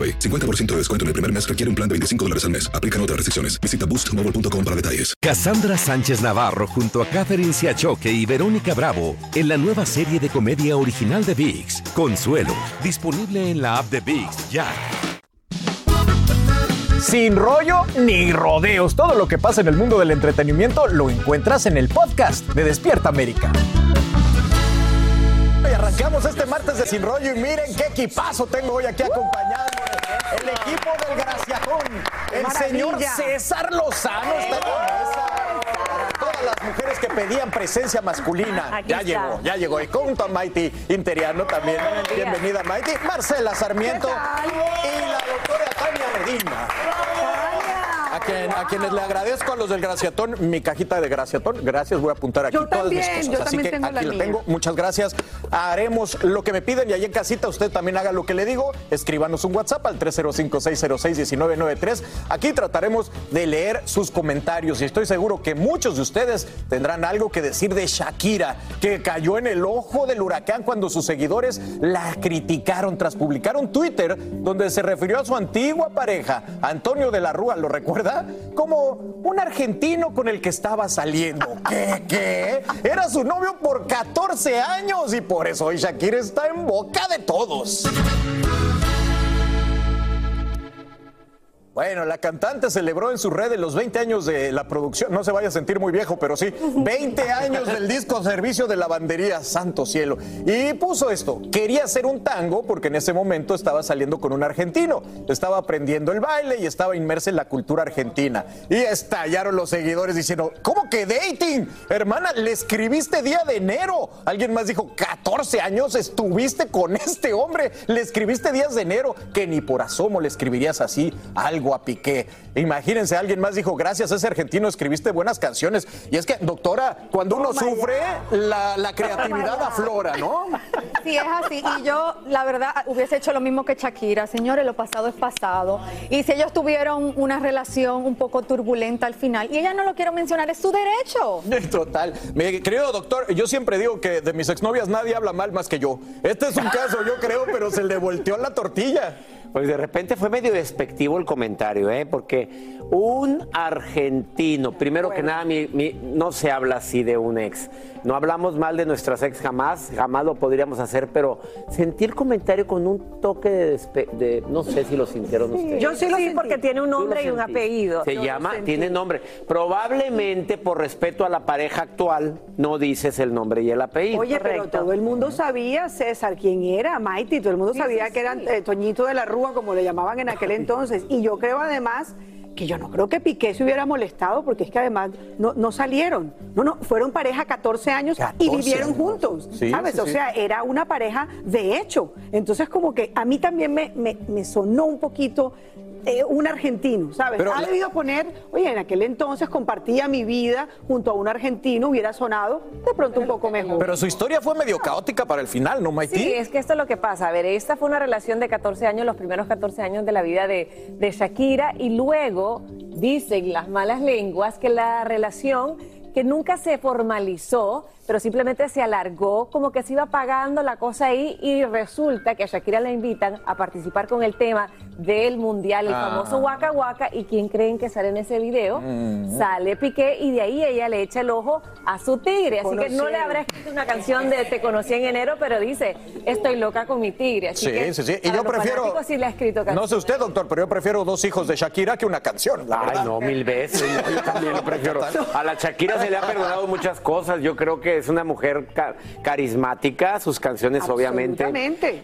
AroPay. 50% de descuento en el primer mes requiere un plan de 25 dólares al mes. Aplican otras restricciones. Visita boostmobile.com para detalles. Cassandra Sánchez Navarro junto a Catherine Siachoque y Verónica Bravo en la nueva serie de comedia original de VIX, Consuelo, disponible en la app de VIX ya. Sin rollo ni rodeos, todo lo que pasa en el mundo del entretenimiento lo encuentras en el podcast de Despierta América. Arrancamos este martes de Sin Rollo y miren qué equipazo tengo hoy aquí acompañado. El equipo del Graciajón. El señor César Lozano está en la mesa. Todas las mujeres que pedían presencia masculina. ya llegó, ya llegó. Y con Mighty Interiano también. Bienvenida, Mighty. Marcela Sarmiento. Y la doctora Tania Medina. A, quienes le agradezco a los del Graciatón, mi cajita de Graciatón. Gracias, voy a apuntar aquí todas mis cosas. Yo Así que tengo aquí la tengo. Muchas gracias. Haremos lo que me piden y ahí en casita usted también haga lo que le digo. Escríbanos un WhatsApp al 305-606-1993. Aquí trataremos de leer sus comentarios y estoy seguro que muchos de ustedes tendrán algo que decir de Shakira, que cayó en el ojo del huracán cuando sus seguidores la criticaron tras publicar un Twitter donde se refirió a su antigua pareja, Antonio de la Rúa, ¿lo recuerda? Como un argentino con el que estaba saliendo. ¿Qué? ¿Qué? Era su novio por 14 años y por eso hoy Shakira está en boca de todos. Bueno, la cantante celebró en sus redes los 20 años de la producción. No se vaya a sentir muy viejo, pero sí, 20 años del disco Servicio de Lavandería, santo cielo. Y puso esto, quería hacer un tango porque en ese momento estaba saliendo con un argentino. Estaba aprendiendo el baile y estaba inmersa en la cultura argentina. Y estallaron los seguidores diciendo, ¿cómo que dating? Hermana, le escribiste día de enero. Alguien más dijo, 14 años estuviste con este hombre. Le escribiste días de enero, que ni por asomo le escribirías así algo a Piqué. Imagínense, alguien más dijo, gracias a ese argentino escribiste buenas canciones. Y es que, doctora, cuando uno sufre, la, la creatividad aflora, ¿no? Sí, es así. Y yo, la verdad, hubiese hecho lo mismo que Shakira. Señores, lo pasado es pasado. Y si ellos tuvieron una relación un poco turbulenta al final, y ella no lo quiero mencionar, es su derecho. Total. Mi querido doctor, yo siempre digo que de mis exnovias nadie habla mal más que yo. Este es un caso, yo creo, pero se le volteó la tortilla. Pues de repente fue medio despectivo el comentario, ¿eh? Porque un argentino, primero que nada, mi- mi- no se habla así de un ex. No hablamos mal de nuestras ex jamás, jamás lo podríamos hacer, pero sentí el comentario con un toque de, despe- de- no sé si lo sintieron ustedes. Yo sí lo sentí porque tiene un nombre y un apellido. Se Yo llama, tiene nombre. Probablemente por respeto a la pareja actual, no dices el nombre y el apellido. Oye, pero todo el mundo sabía, César, quién era Maiti, todo el mundo sabía que era eh, Toñito de la Rúa, como le llamaban en aquel entonces. Y yo creo además que yo no creo que Piqué se hubiera molestado, porque es que además no, no salieron. No, no, fueron pareja 14 años y 14 vivieron años. juntos, Sí, ¿sabes? sí, o sí. sea, era una pareja de hecho. Entonces, como que a mí también me, me- me sonó un poquito eh, un argentino, ¿sabes? Pero ha la- debido poner, oye, en aquel entonces compartía mi vida junto a un argentino, hubiera sonado de pronto un poco mejor. Pero su historia fue medio caótica para el final, ¿no, Maití? Sí, es que esto es lo que pasa. A ver, esta fue una relación de 14 años, los primeros 14 años de la vida de, de Shakira, y luego dicen las malas lenguas que la relación que nunca se formalizó, pero simplemente se alargó, como que se iba pagando la cosa ahí y resulta que a Shakira la invitan a participar con el tema del mundial, el Ah. famoso Waka Waka, y ¿quién creen que sale en ese video? Mm. Sale Piqué y de ahí ella le echa el ojo a su tigre, así que no le habrá escrito una canción de Te conocí en enero, pero dice, estoy loca con mi tigre. Así Sí, que sí, sí. Y yo prefiero- sí le ha escrito No sé usted, doctor, pero yo prefiero dos hijos de Shakira que una canción. la Ay, verdad. no, mil veces. Yo también lo prefiero. A la Shakira se le ha perdonado muchas cosas. Yo creo que es una mujer ca- carismática, sus canciones obviamente.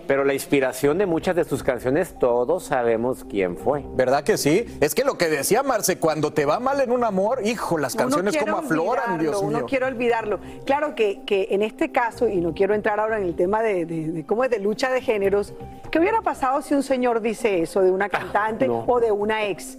Pero la inspiración de muchas de sus canciones, todos sabemos quién fue. ¿Verdad que sí? Es que lo que decía Marce, cuando te va mal en un amor, hijo, las canciones como afloran, Dios mío. quiere olvidarlo. Claro que, que en este caso, y no quiero entrar ahora en el tema de, de- de cómo es de lucha de géneros, ¿qué hubiera pasado si un señor dice eso de una cantante no. o de una ex?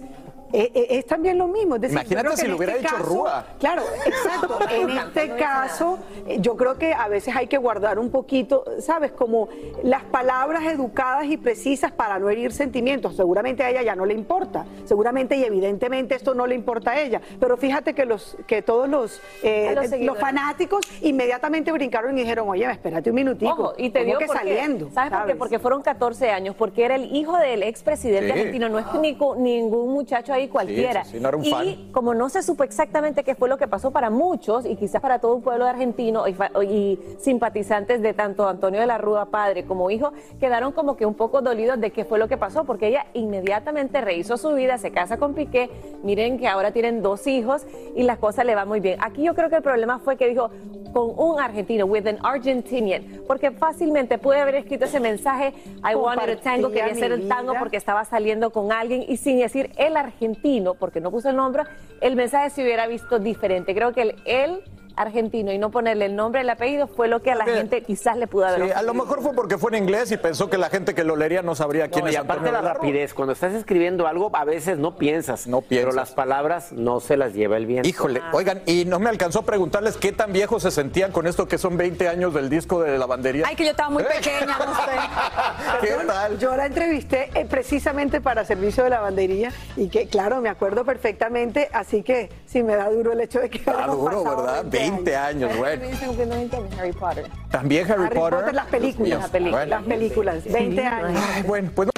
Eh, eh, es también lo mismo. Es decir, yo Imagínate creo que si lo hubiera este dicho caso- Rúa. Claro, exacto. En este caso, eh, yo creo que a veces hay que guardar un poquito, ¿sabes? Como las palabras educadas y precisas para no herir sentimientos. Seguramente a ella ya no le importa. Seguramente y evidentemente esto no le importa a ella. Pero fíjate que los que todos los, eh, los fanáticos inmediatamente brincaron y dijeron, oye, espérate un minutico. Ojo, y te ¿cómo digo que saliendo. ¿Sabes por qué? Porque fueron 14 años, porque era el hijo del expresidente Sí. argentino, no es ni cu- ningún muchacho ahí cualquiera. sí, sí, no era un y fan. como no se supo exactamente qué fue lo que pasó para muchos, y quizás para todo un pueblo de argentino y, y simpatizantes de tanto Antonio de la Rúa, padre como hijo, quedaron como que un poco dolidos de qué fue lo que pasó, porque ella inmediatamente rehizo su vida, se casa con Piqué, miren que ahora tienen dos hijos y la cosa le va muy bien. Aquí yo creo que el problema fue que dijo con un argentino, with an Argentinian, porque fácilmente puede haber escrito ese mensaje, I wanted a tango, quería hacer el tango porque estaba saliendo con alguien y sin decir el argentino, porque no puso el nombre, el mensaje se hubiera visto diferente. Creo que el, el argentino y no ponerle el nombre, el apellido fue lo que a la gente quizás le pudo haber Sí, a lo mejor fue porque fue en inglés y pensó que la gente que lo leería no sabría quién No, es y aparte Antonio la la rapidez, cuando estás escribiendo algo, a veces no piensas. No Pero las palabras no se las lleva el viento. Híjole, oigan, y no me alcanzó a preguntarles qué tan viejos se sentían con esto que son 20 años del disco de lavandería. Ay, que yo estaba muy pequeña, no sé. ¿Qué Yo- tal? Yo la entrevisté eh, precisamente para servicio de lavandería y que, claro, me acuerdo perfectamente, así que sí me da duro el hecho de que. Está duro, ¿verdad? 20 años, Me bueno. dicen que no entienden Harry Potter. También Harry, Harry Potter, las películas, mío. Bueno. las películas, 20 años. Ay, bueno, pues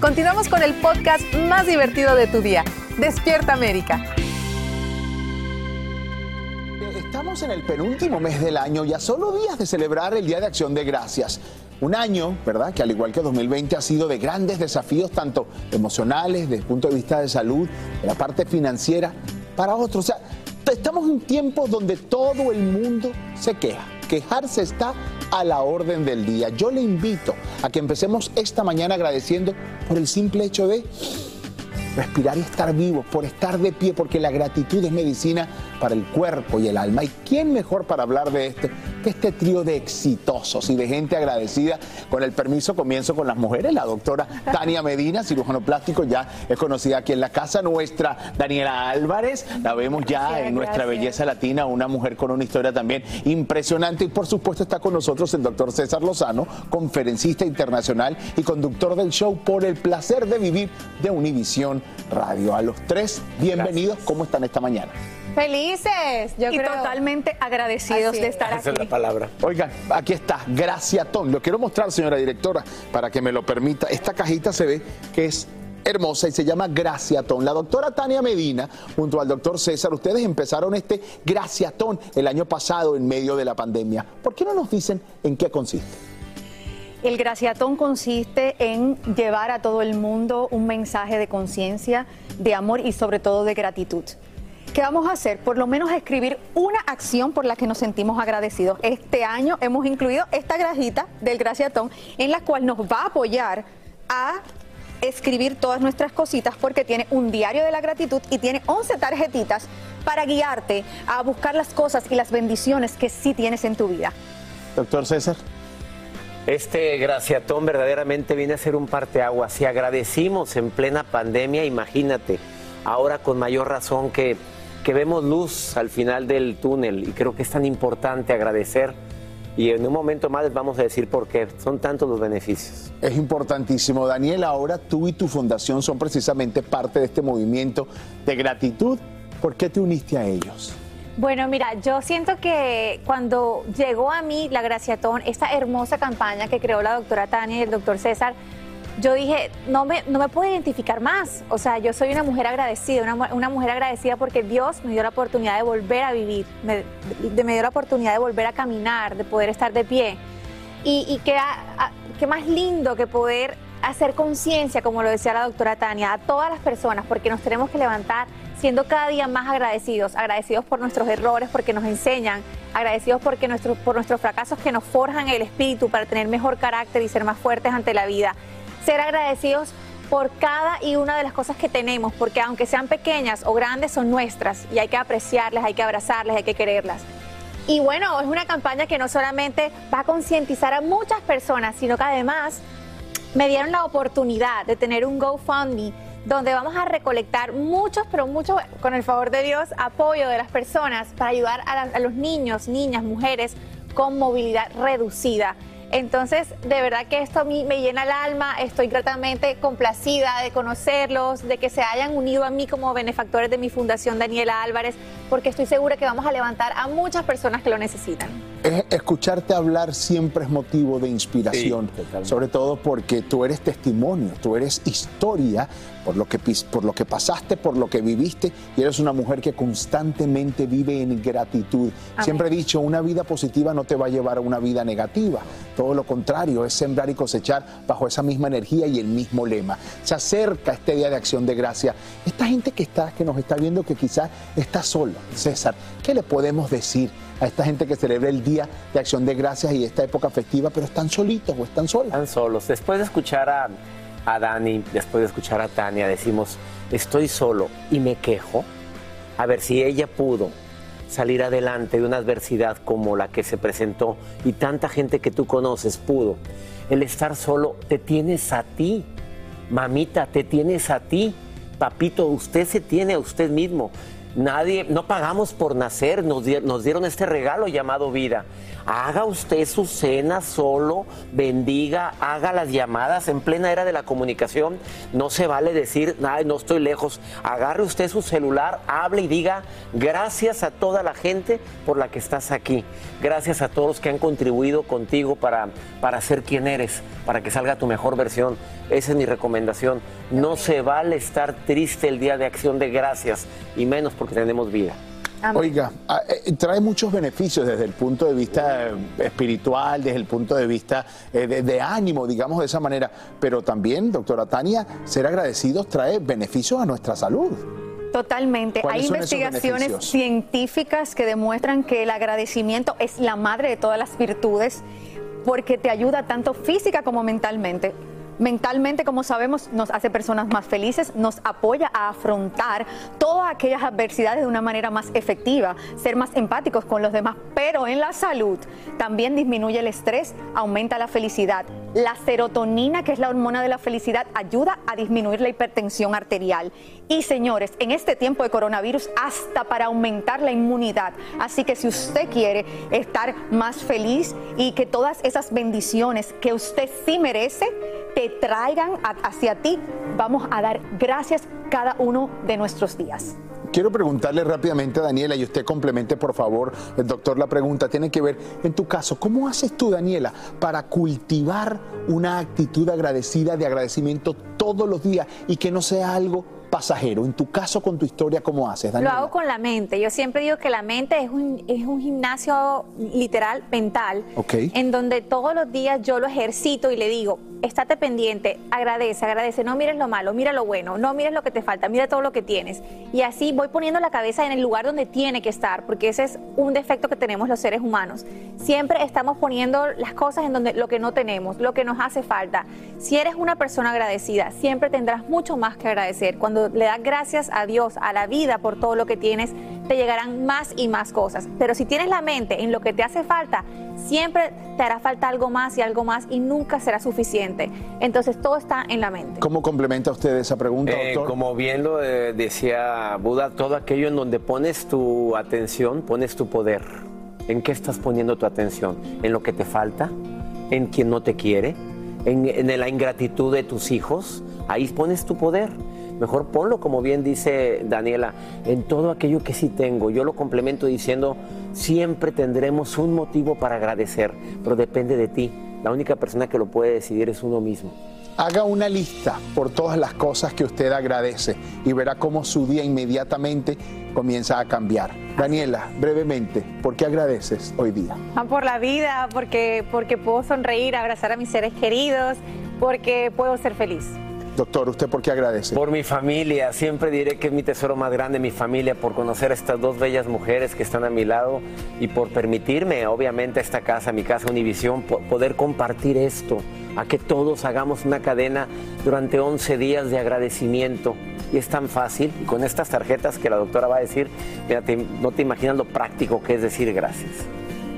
Continuamos con el podcast más divertido de tu día. Despierta América. Estamos en el penúltimo mes del año y a solo días de celebrar el Día de Acción de Gracias. Un año, ¿verdad? Que al igual que 2020 ha sido de grandes desafíos, tanto emocionales, desde el punto de vista de salud, de la parte financiera, para otros. O sea, estamos en tiempos donde todo el mundo se queja. Quejarse está a la orden del día. Yo le invito a que empecemos esta mañana agradeciendo por el simple hecho de respirar y estar vivos, por estar de pie, porque la gratitud es medicina para el cuerpo y el alma. ¿Y quién mejor para hablar de esto que este trío de exitosos y de gente agradecida? Con el permiso comienzo con las mujeres, la doctora Tania Medina, cirujano plástico, ya es conocida aquí en la casa nuestra, Daniela Álvarez, la vemos ya Gracias, en nuestra gracias. belleza latina, una mujer con una historia también impresionante y por supuesto está con nosotros el doctor César Lozano, conferencista internacional y conductor del show Por el placer de vivir de Univisión Radio. A los tres, bienvenidos, ¿cómo están esta mañana? Felices, yo y creo. totalmente agradecidos Así de es. estar Esa es aquí. la palabra. Oigan, aquí está, Graciatón. Lo quiero mostrar, señora directora, para que me lo permita. Esta cajita se ve que es hermosa y se llama Graciatón. La doctora Tania Medina, junto al doctor César, ustedes empezaron este Graciatón el año pasado en medio de la pandemia. ¿Por qué no nos dicen en qué consiste? El graciatón consiste en llevar a todo el mundo un mensaje de conciencia, de amor y sobre todo de gratitud. ¿Qué vamos a hacer? Por lo menos escribir una acción por la que nos sentimos agradecidos. Este año hemos incluido esta grajita del graciatón en la cual nos va a apoyar a escribir todas nuestras cositas porque tiene un diario de la gratitud y tiene 11 tarjetitas para guiarte a buscar las cosas y las bendiciones que sí tienes en tu vida. Doctor César. Este graciatón verdaderamente viene a ser un parteaguas. Si agradecimos en plena pandemia, imagínate, ahora con mayor razón que, que vemos luz al final del túnel y creo que es tan importante agradecer y en un momento más les vamos a decir por qué. Son tantos los beneficios. Es importantísimo. Daniel, ahora tú y tu fundación son precisamente parte de este movimiento de gratitud. ¿Por qué te uniste a ellos? Bueno, mira, yo siento que cuando llegó a mí la Graciatón, esta hermosa campaña que creó la doctora Tania y el doctor César, yo dije, no me, no me puedo identificar más. O sea, yo soy una mujer agradecida, una, una mujer agradecida porque Dios me dio la oportunidad de volver a vivir, me, de- me dio la oportunidad de volver a caminar, de poder estar de pie. Y, y qué, a- a- qué más lindo que poder hacer conciencia, como lo decía la doctora Tania, a todas las personas, porque nos tenemos que levantar siendo cada día más agradecidos, agradecidos por nuestros errores, porque nos enseñan, agradecidos porque nuestros, por nuestros fracasos que nos forjan el espíritu para tener mejor carácter y ser más fuertes ante la vida. Ser agradecidos por cada y una de las cosas que tenemos, porque aunque sean pequeñas o grandes, son nuestras y hay que apreciarlas, hay que abrazarlas, hay que quererlas. Y bueno, es una campaña que no solamente va a concientizar a muchas personas, sino que además me dieron la oportunidad de tener un GoFundMe donde vamos a recolectar muchos, pero muchos, con el favor de Dios, apoyo de las personas para ayudar a, a los niños, niñas, mujeres con movilidad reducida. Entonces, de verdad que esto a mí me llena el alma, estoy gratamente complacida de conocerlos, de que se hayan unido a mí como benefactores de mi fundación Daniela Álvarez, porque estoy segura que vamos a levantar a muchas personas que lo necesitan. Es- escucharte hablar siempre es motivo de inspiración, sobre todo porque tú eres testimonio, tú eres historia por lo, que, por lo que pasaste, por lo que viviste y eres una mujer que constantemente vive en gratitud. Amén. Siempre he dicho, una vida positiva no te va a llevar a una vida negativa, todo lo contrario, es sembrar y cosechar bajo esa misma energía y el mismo lema. Se acerca este Día de Acción de Gracia. Esta gente que, está, que nos está viendo que quizás está sola, César, ¿qué le podemos decir? a esta gente que celebra el Día de Acción de Gracias y esta época festiva, pero están solitos o están solos. Están solos. Después de escuchar a, a Dani, después de escuchar a Tania, decimos, estoy solo y me quejo. A ver si ella pudo salir adelante de una adversidad como la que se presentó y tanta gente que tú conoces pudo. El estar solo, te tienes a ti. Mamita, te tienes a ti. Papito, usted se tiene a usted mismo. Nadie, no pagamos por nacer, nos, nos dieron este regalo llamado vida. Haga usted su cena solo, bendiga, haga las llamadas en plena era de la comunicación. No se vale decir, ay, no estoy lejos. Agarre usted su celular, hable y diga gracias a toda la gente por la que estás aquí. Gracias a todos que han contribuido contigo para, para ser quien eres, para que salga tu mejor versión. Esa es mi recomendación. No se vale estar triste el día de acción de gracias, y menos porque tenemos vida. Oiga, ah, eh, trae muchos beneficios desde el punto de vista eh, espiritual, desde el punto de vista eh, de, de ánimo, digamos de esa manera, pero también, doctora Tania, ser agradecidos trae beneficios a nuestra salud. Totalmente. ¿Cuáles Hay investigaciones científicas que demuestran que el agradecimiento es la madre de todas las virtudes porque te ayuda tanto física como mentalmente. Mentalmente, como sabemos, nos hace personas más felices, nos apoya a afrontar todas aquellas adversidades de una manera más efectiva, ser más empáticos con los demás, pero en la salud también disminuye el estrés, aumenta la felicidad. La serotonina, que es la hormona de la felicidad, ayuda a disminuir la hipertensión arterial. Y señores, en este tiempo de coronavirus, hasta para aumentar la inmunidad. Así que si usted quiere estar más feliz y que todas esas bendiciones que usted sí merece, te traigan hacia ti vamos a dar gracias cada uno de nuestros días. Quiero preguntarle rápidamente a Daniela y usted complemente por favor, el doctor, la pregunta tiene que ver en tu caso, ¿cómo haces tú Daniela para cultivar una actitud agradecida, de agradecimiento todos los días y que no sea algo pasajero? En tu caso, con tu historia, ¿cómo haces, Lo hago con la mente. Yo siempre digo que la mente es un, es un gimnasio literal mental, Ok. en donde todos los días yo lo ejercito y le digo, estate pendiente, agradece, agradece, no mires lo malo, mira lo bueno, no mires lo que te falta, mira todo lo que tienes. Y así voy poniendo la cabeza en el lugar donde tiene que estar, porque ese es un defecto que tenemos los seres humanos. Siempre estamos poniendo las cosas en donde lo que no tenemos, lo que nos hace falta. Si eres una persona agradecida, siempre tendrás mucho más que agradecer. Cuando le das gracias a Dios, a la vida por todo lo que tienes, te llegarán más y más cosas. Pero si tienes la mente en lo que te hace falta, siempre te hará falta algo más y algo más y nunca será suficiente. Entonces todo está en la mente. ¿Cómo complementa usted esa pregunta, Eh, doctor? como bien lo eh, decía Buda, todo aquello en donde pones tu atención, pones tu poder. ¿En qué estás poniendo tu atención? ¿En lo que te falta? ¿En quien no te quiere? ¿En, en la ingratitud de tus hijos? Ahí pones tu poder. Mejor ponlo, como bien dice Daniela, en todo aquello que sí tengo. Yo lo complemento diciendo, siempre tendremos un motivo para agradecer, pero depende de ti. La única persona que lo puede decidir es uno mismo. Haga una lista por todas las cosas que usted agradece y verá cómo su día inmediatamente comienza a cambiar. Daniela, brevemente, ¿por qué agradeces hoy día? Por la vida, porque, porque puedo sonreír, abrazar a mis seres queridos, porque puedo ser feliz. Doctor, ¿usted por qué agradece? Por mi familia, siempre diré que es mi tesoro más grande, mi familia, por conocer a estas dos bellas mujeres que están a mi lado y por permitirme, obviamente, esta casa, mi casa Univisión, po- poder compartir esto, a que todos hagamos una cadena durante 11 días de agradecimiento. Y es tan fácil, y con estas tarjetas que la doctora va a decir, mira, te- no te imaginas lo práctico que es decir gracias.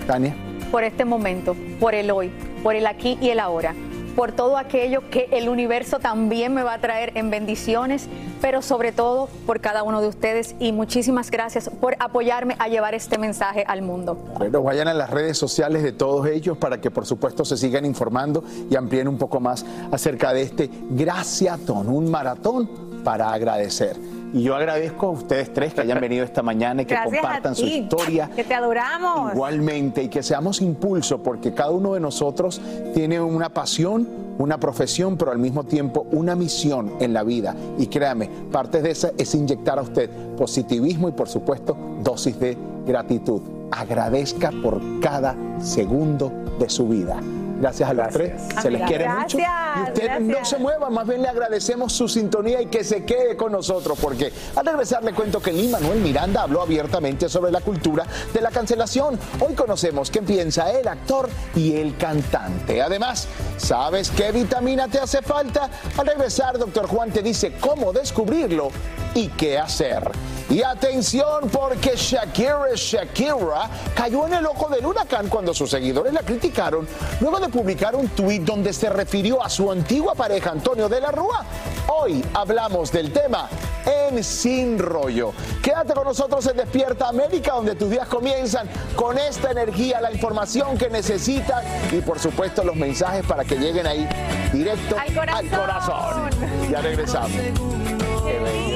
Tania. por este momento, por el hoy, por el aquí y el ahora, por todo aquello que el universo también me va a traer en bendiciones, pero sobre todo por cada uno de ustedes y muchísimas gracias por apoyarme a llevar este mensaje al mundo. Bueno, vayan a las redes sociales de todos ellos para que por supuesto se sigan informando y amplíen un poco más acerca de este Graciatón, un maratón para agradecer. Y yo agradezco a ustedes tres que hayan venido esta mañana y que Gracias compartan su historia. Que te adoramos. Igualmente, y que seamos impulso, porque cada uno de nosotros tiene una pasión, una profesión, pero al mismo tiempo una misión en la vida. Y créame, parte de esa es inyectar a usted positivismo y, por supuesto, dosis de gratitud. Agradezca por cada segundo de su vida. Gracias a los tres. Se les quiere mucho. Y usted no se mueva, más bien le agradecemos su sintonía y que se quede con nosotros, porque al regresar le cuento que Lin Manuel Miranda habló abiertamente sobre la cultura de la cancelación. Hoy conocemos qué piensa el actor y el cantante. Además, ¿sabes qué vitamina te hace falta? Al regresar, doctor Juan te dice cómo descubrirlo y qué hacer. Y atención porque Shakira Shakira cayó en el ojo del huracán cuando sus seguidores la criticaron luego de publicar un tuit donde se refirió a su antigua pareja Antonio de la Rúa. Hoy hablamos del tema en Sin Rollo. Quédate con nosotros en Despierta América donde tus días comienzan con esta energía, la información que necesitas y por supuesto los mensajes para que lleguen ahí directo Al corazón. al corazón. Ya regresamos. Qué bello,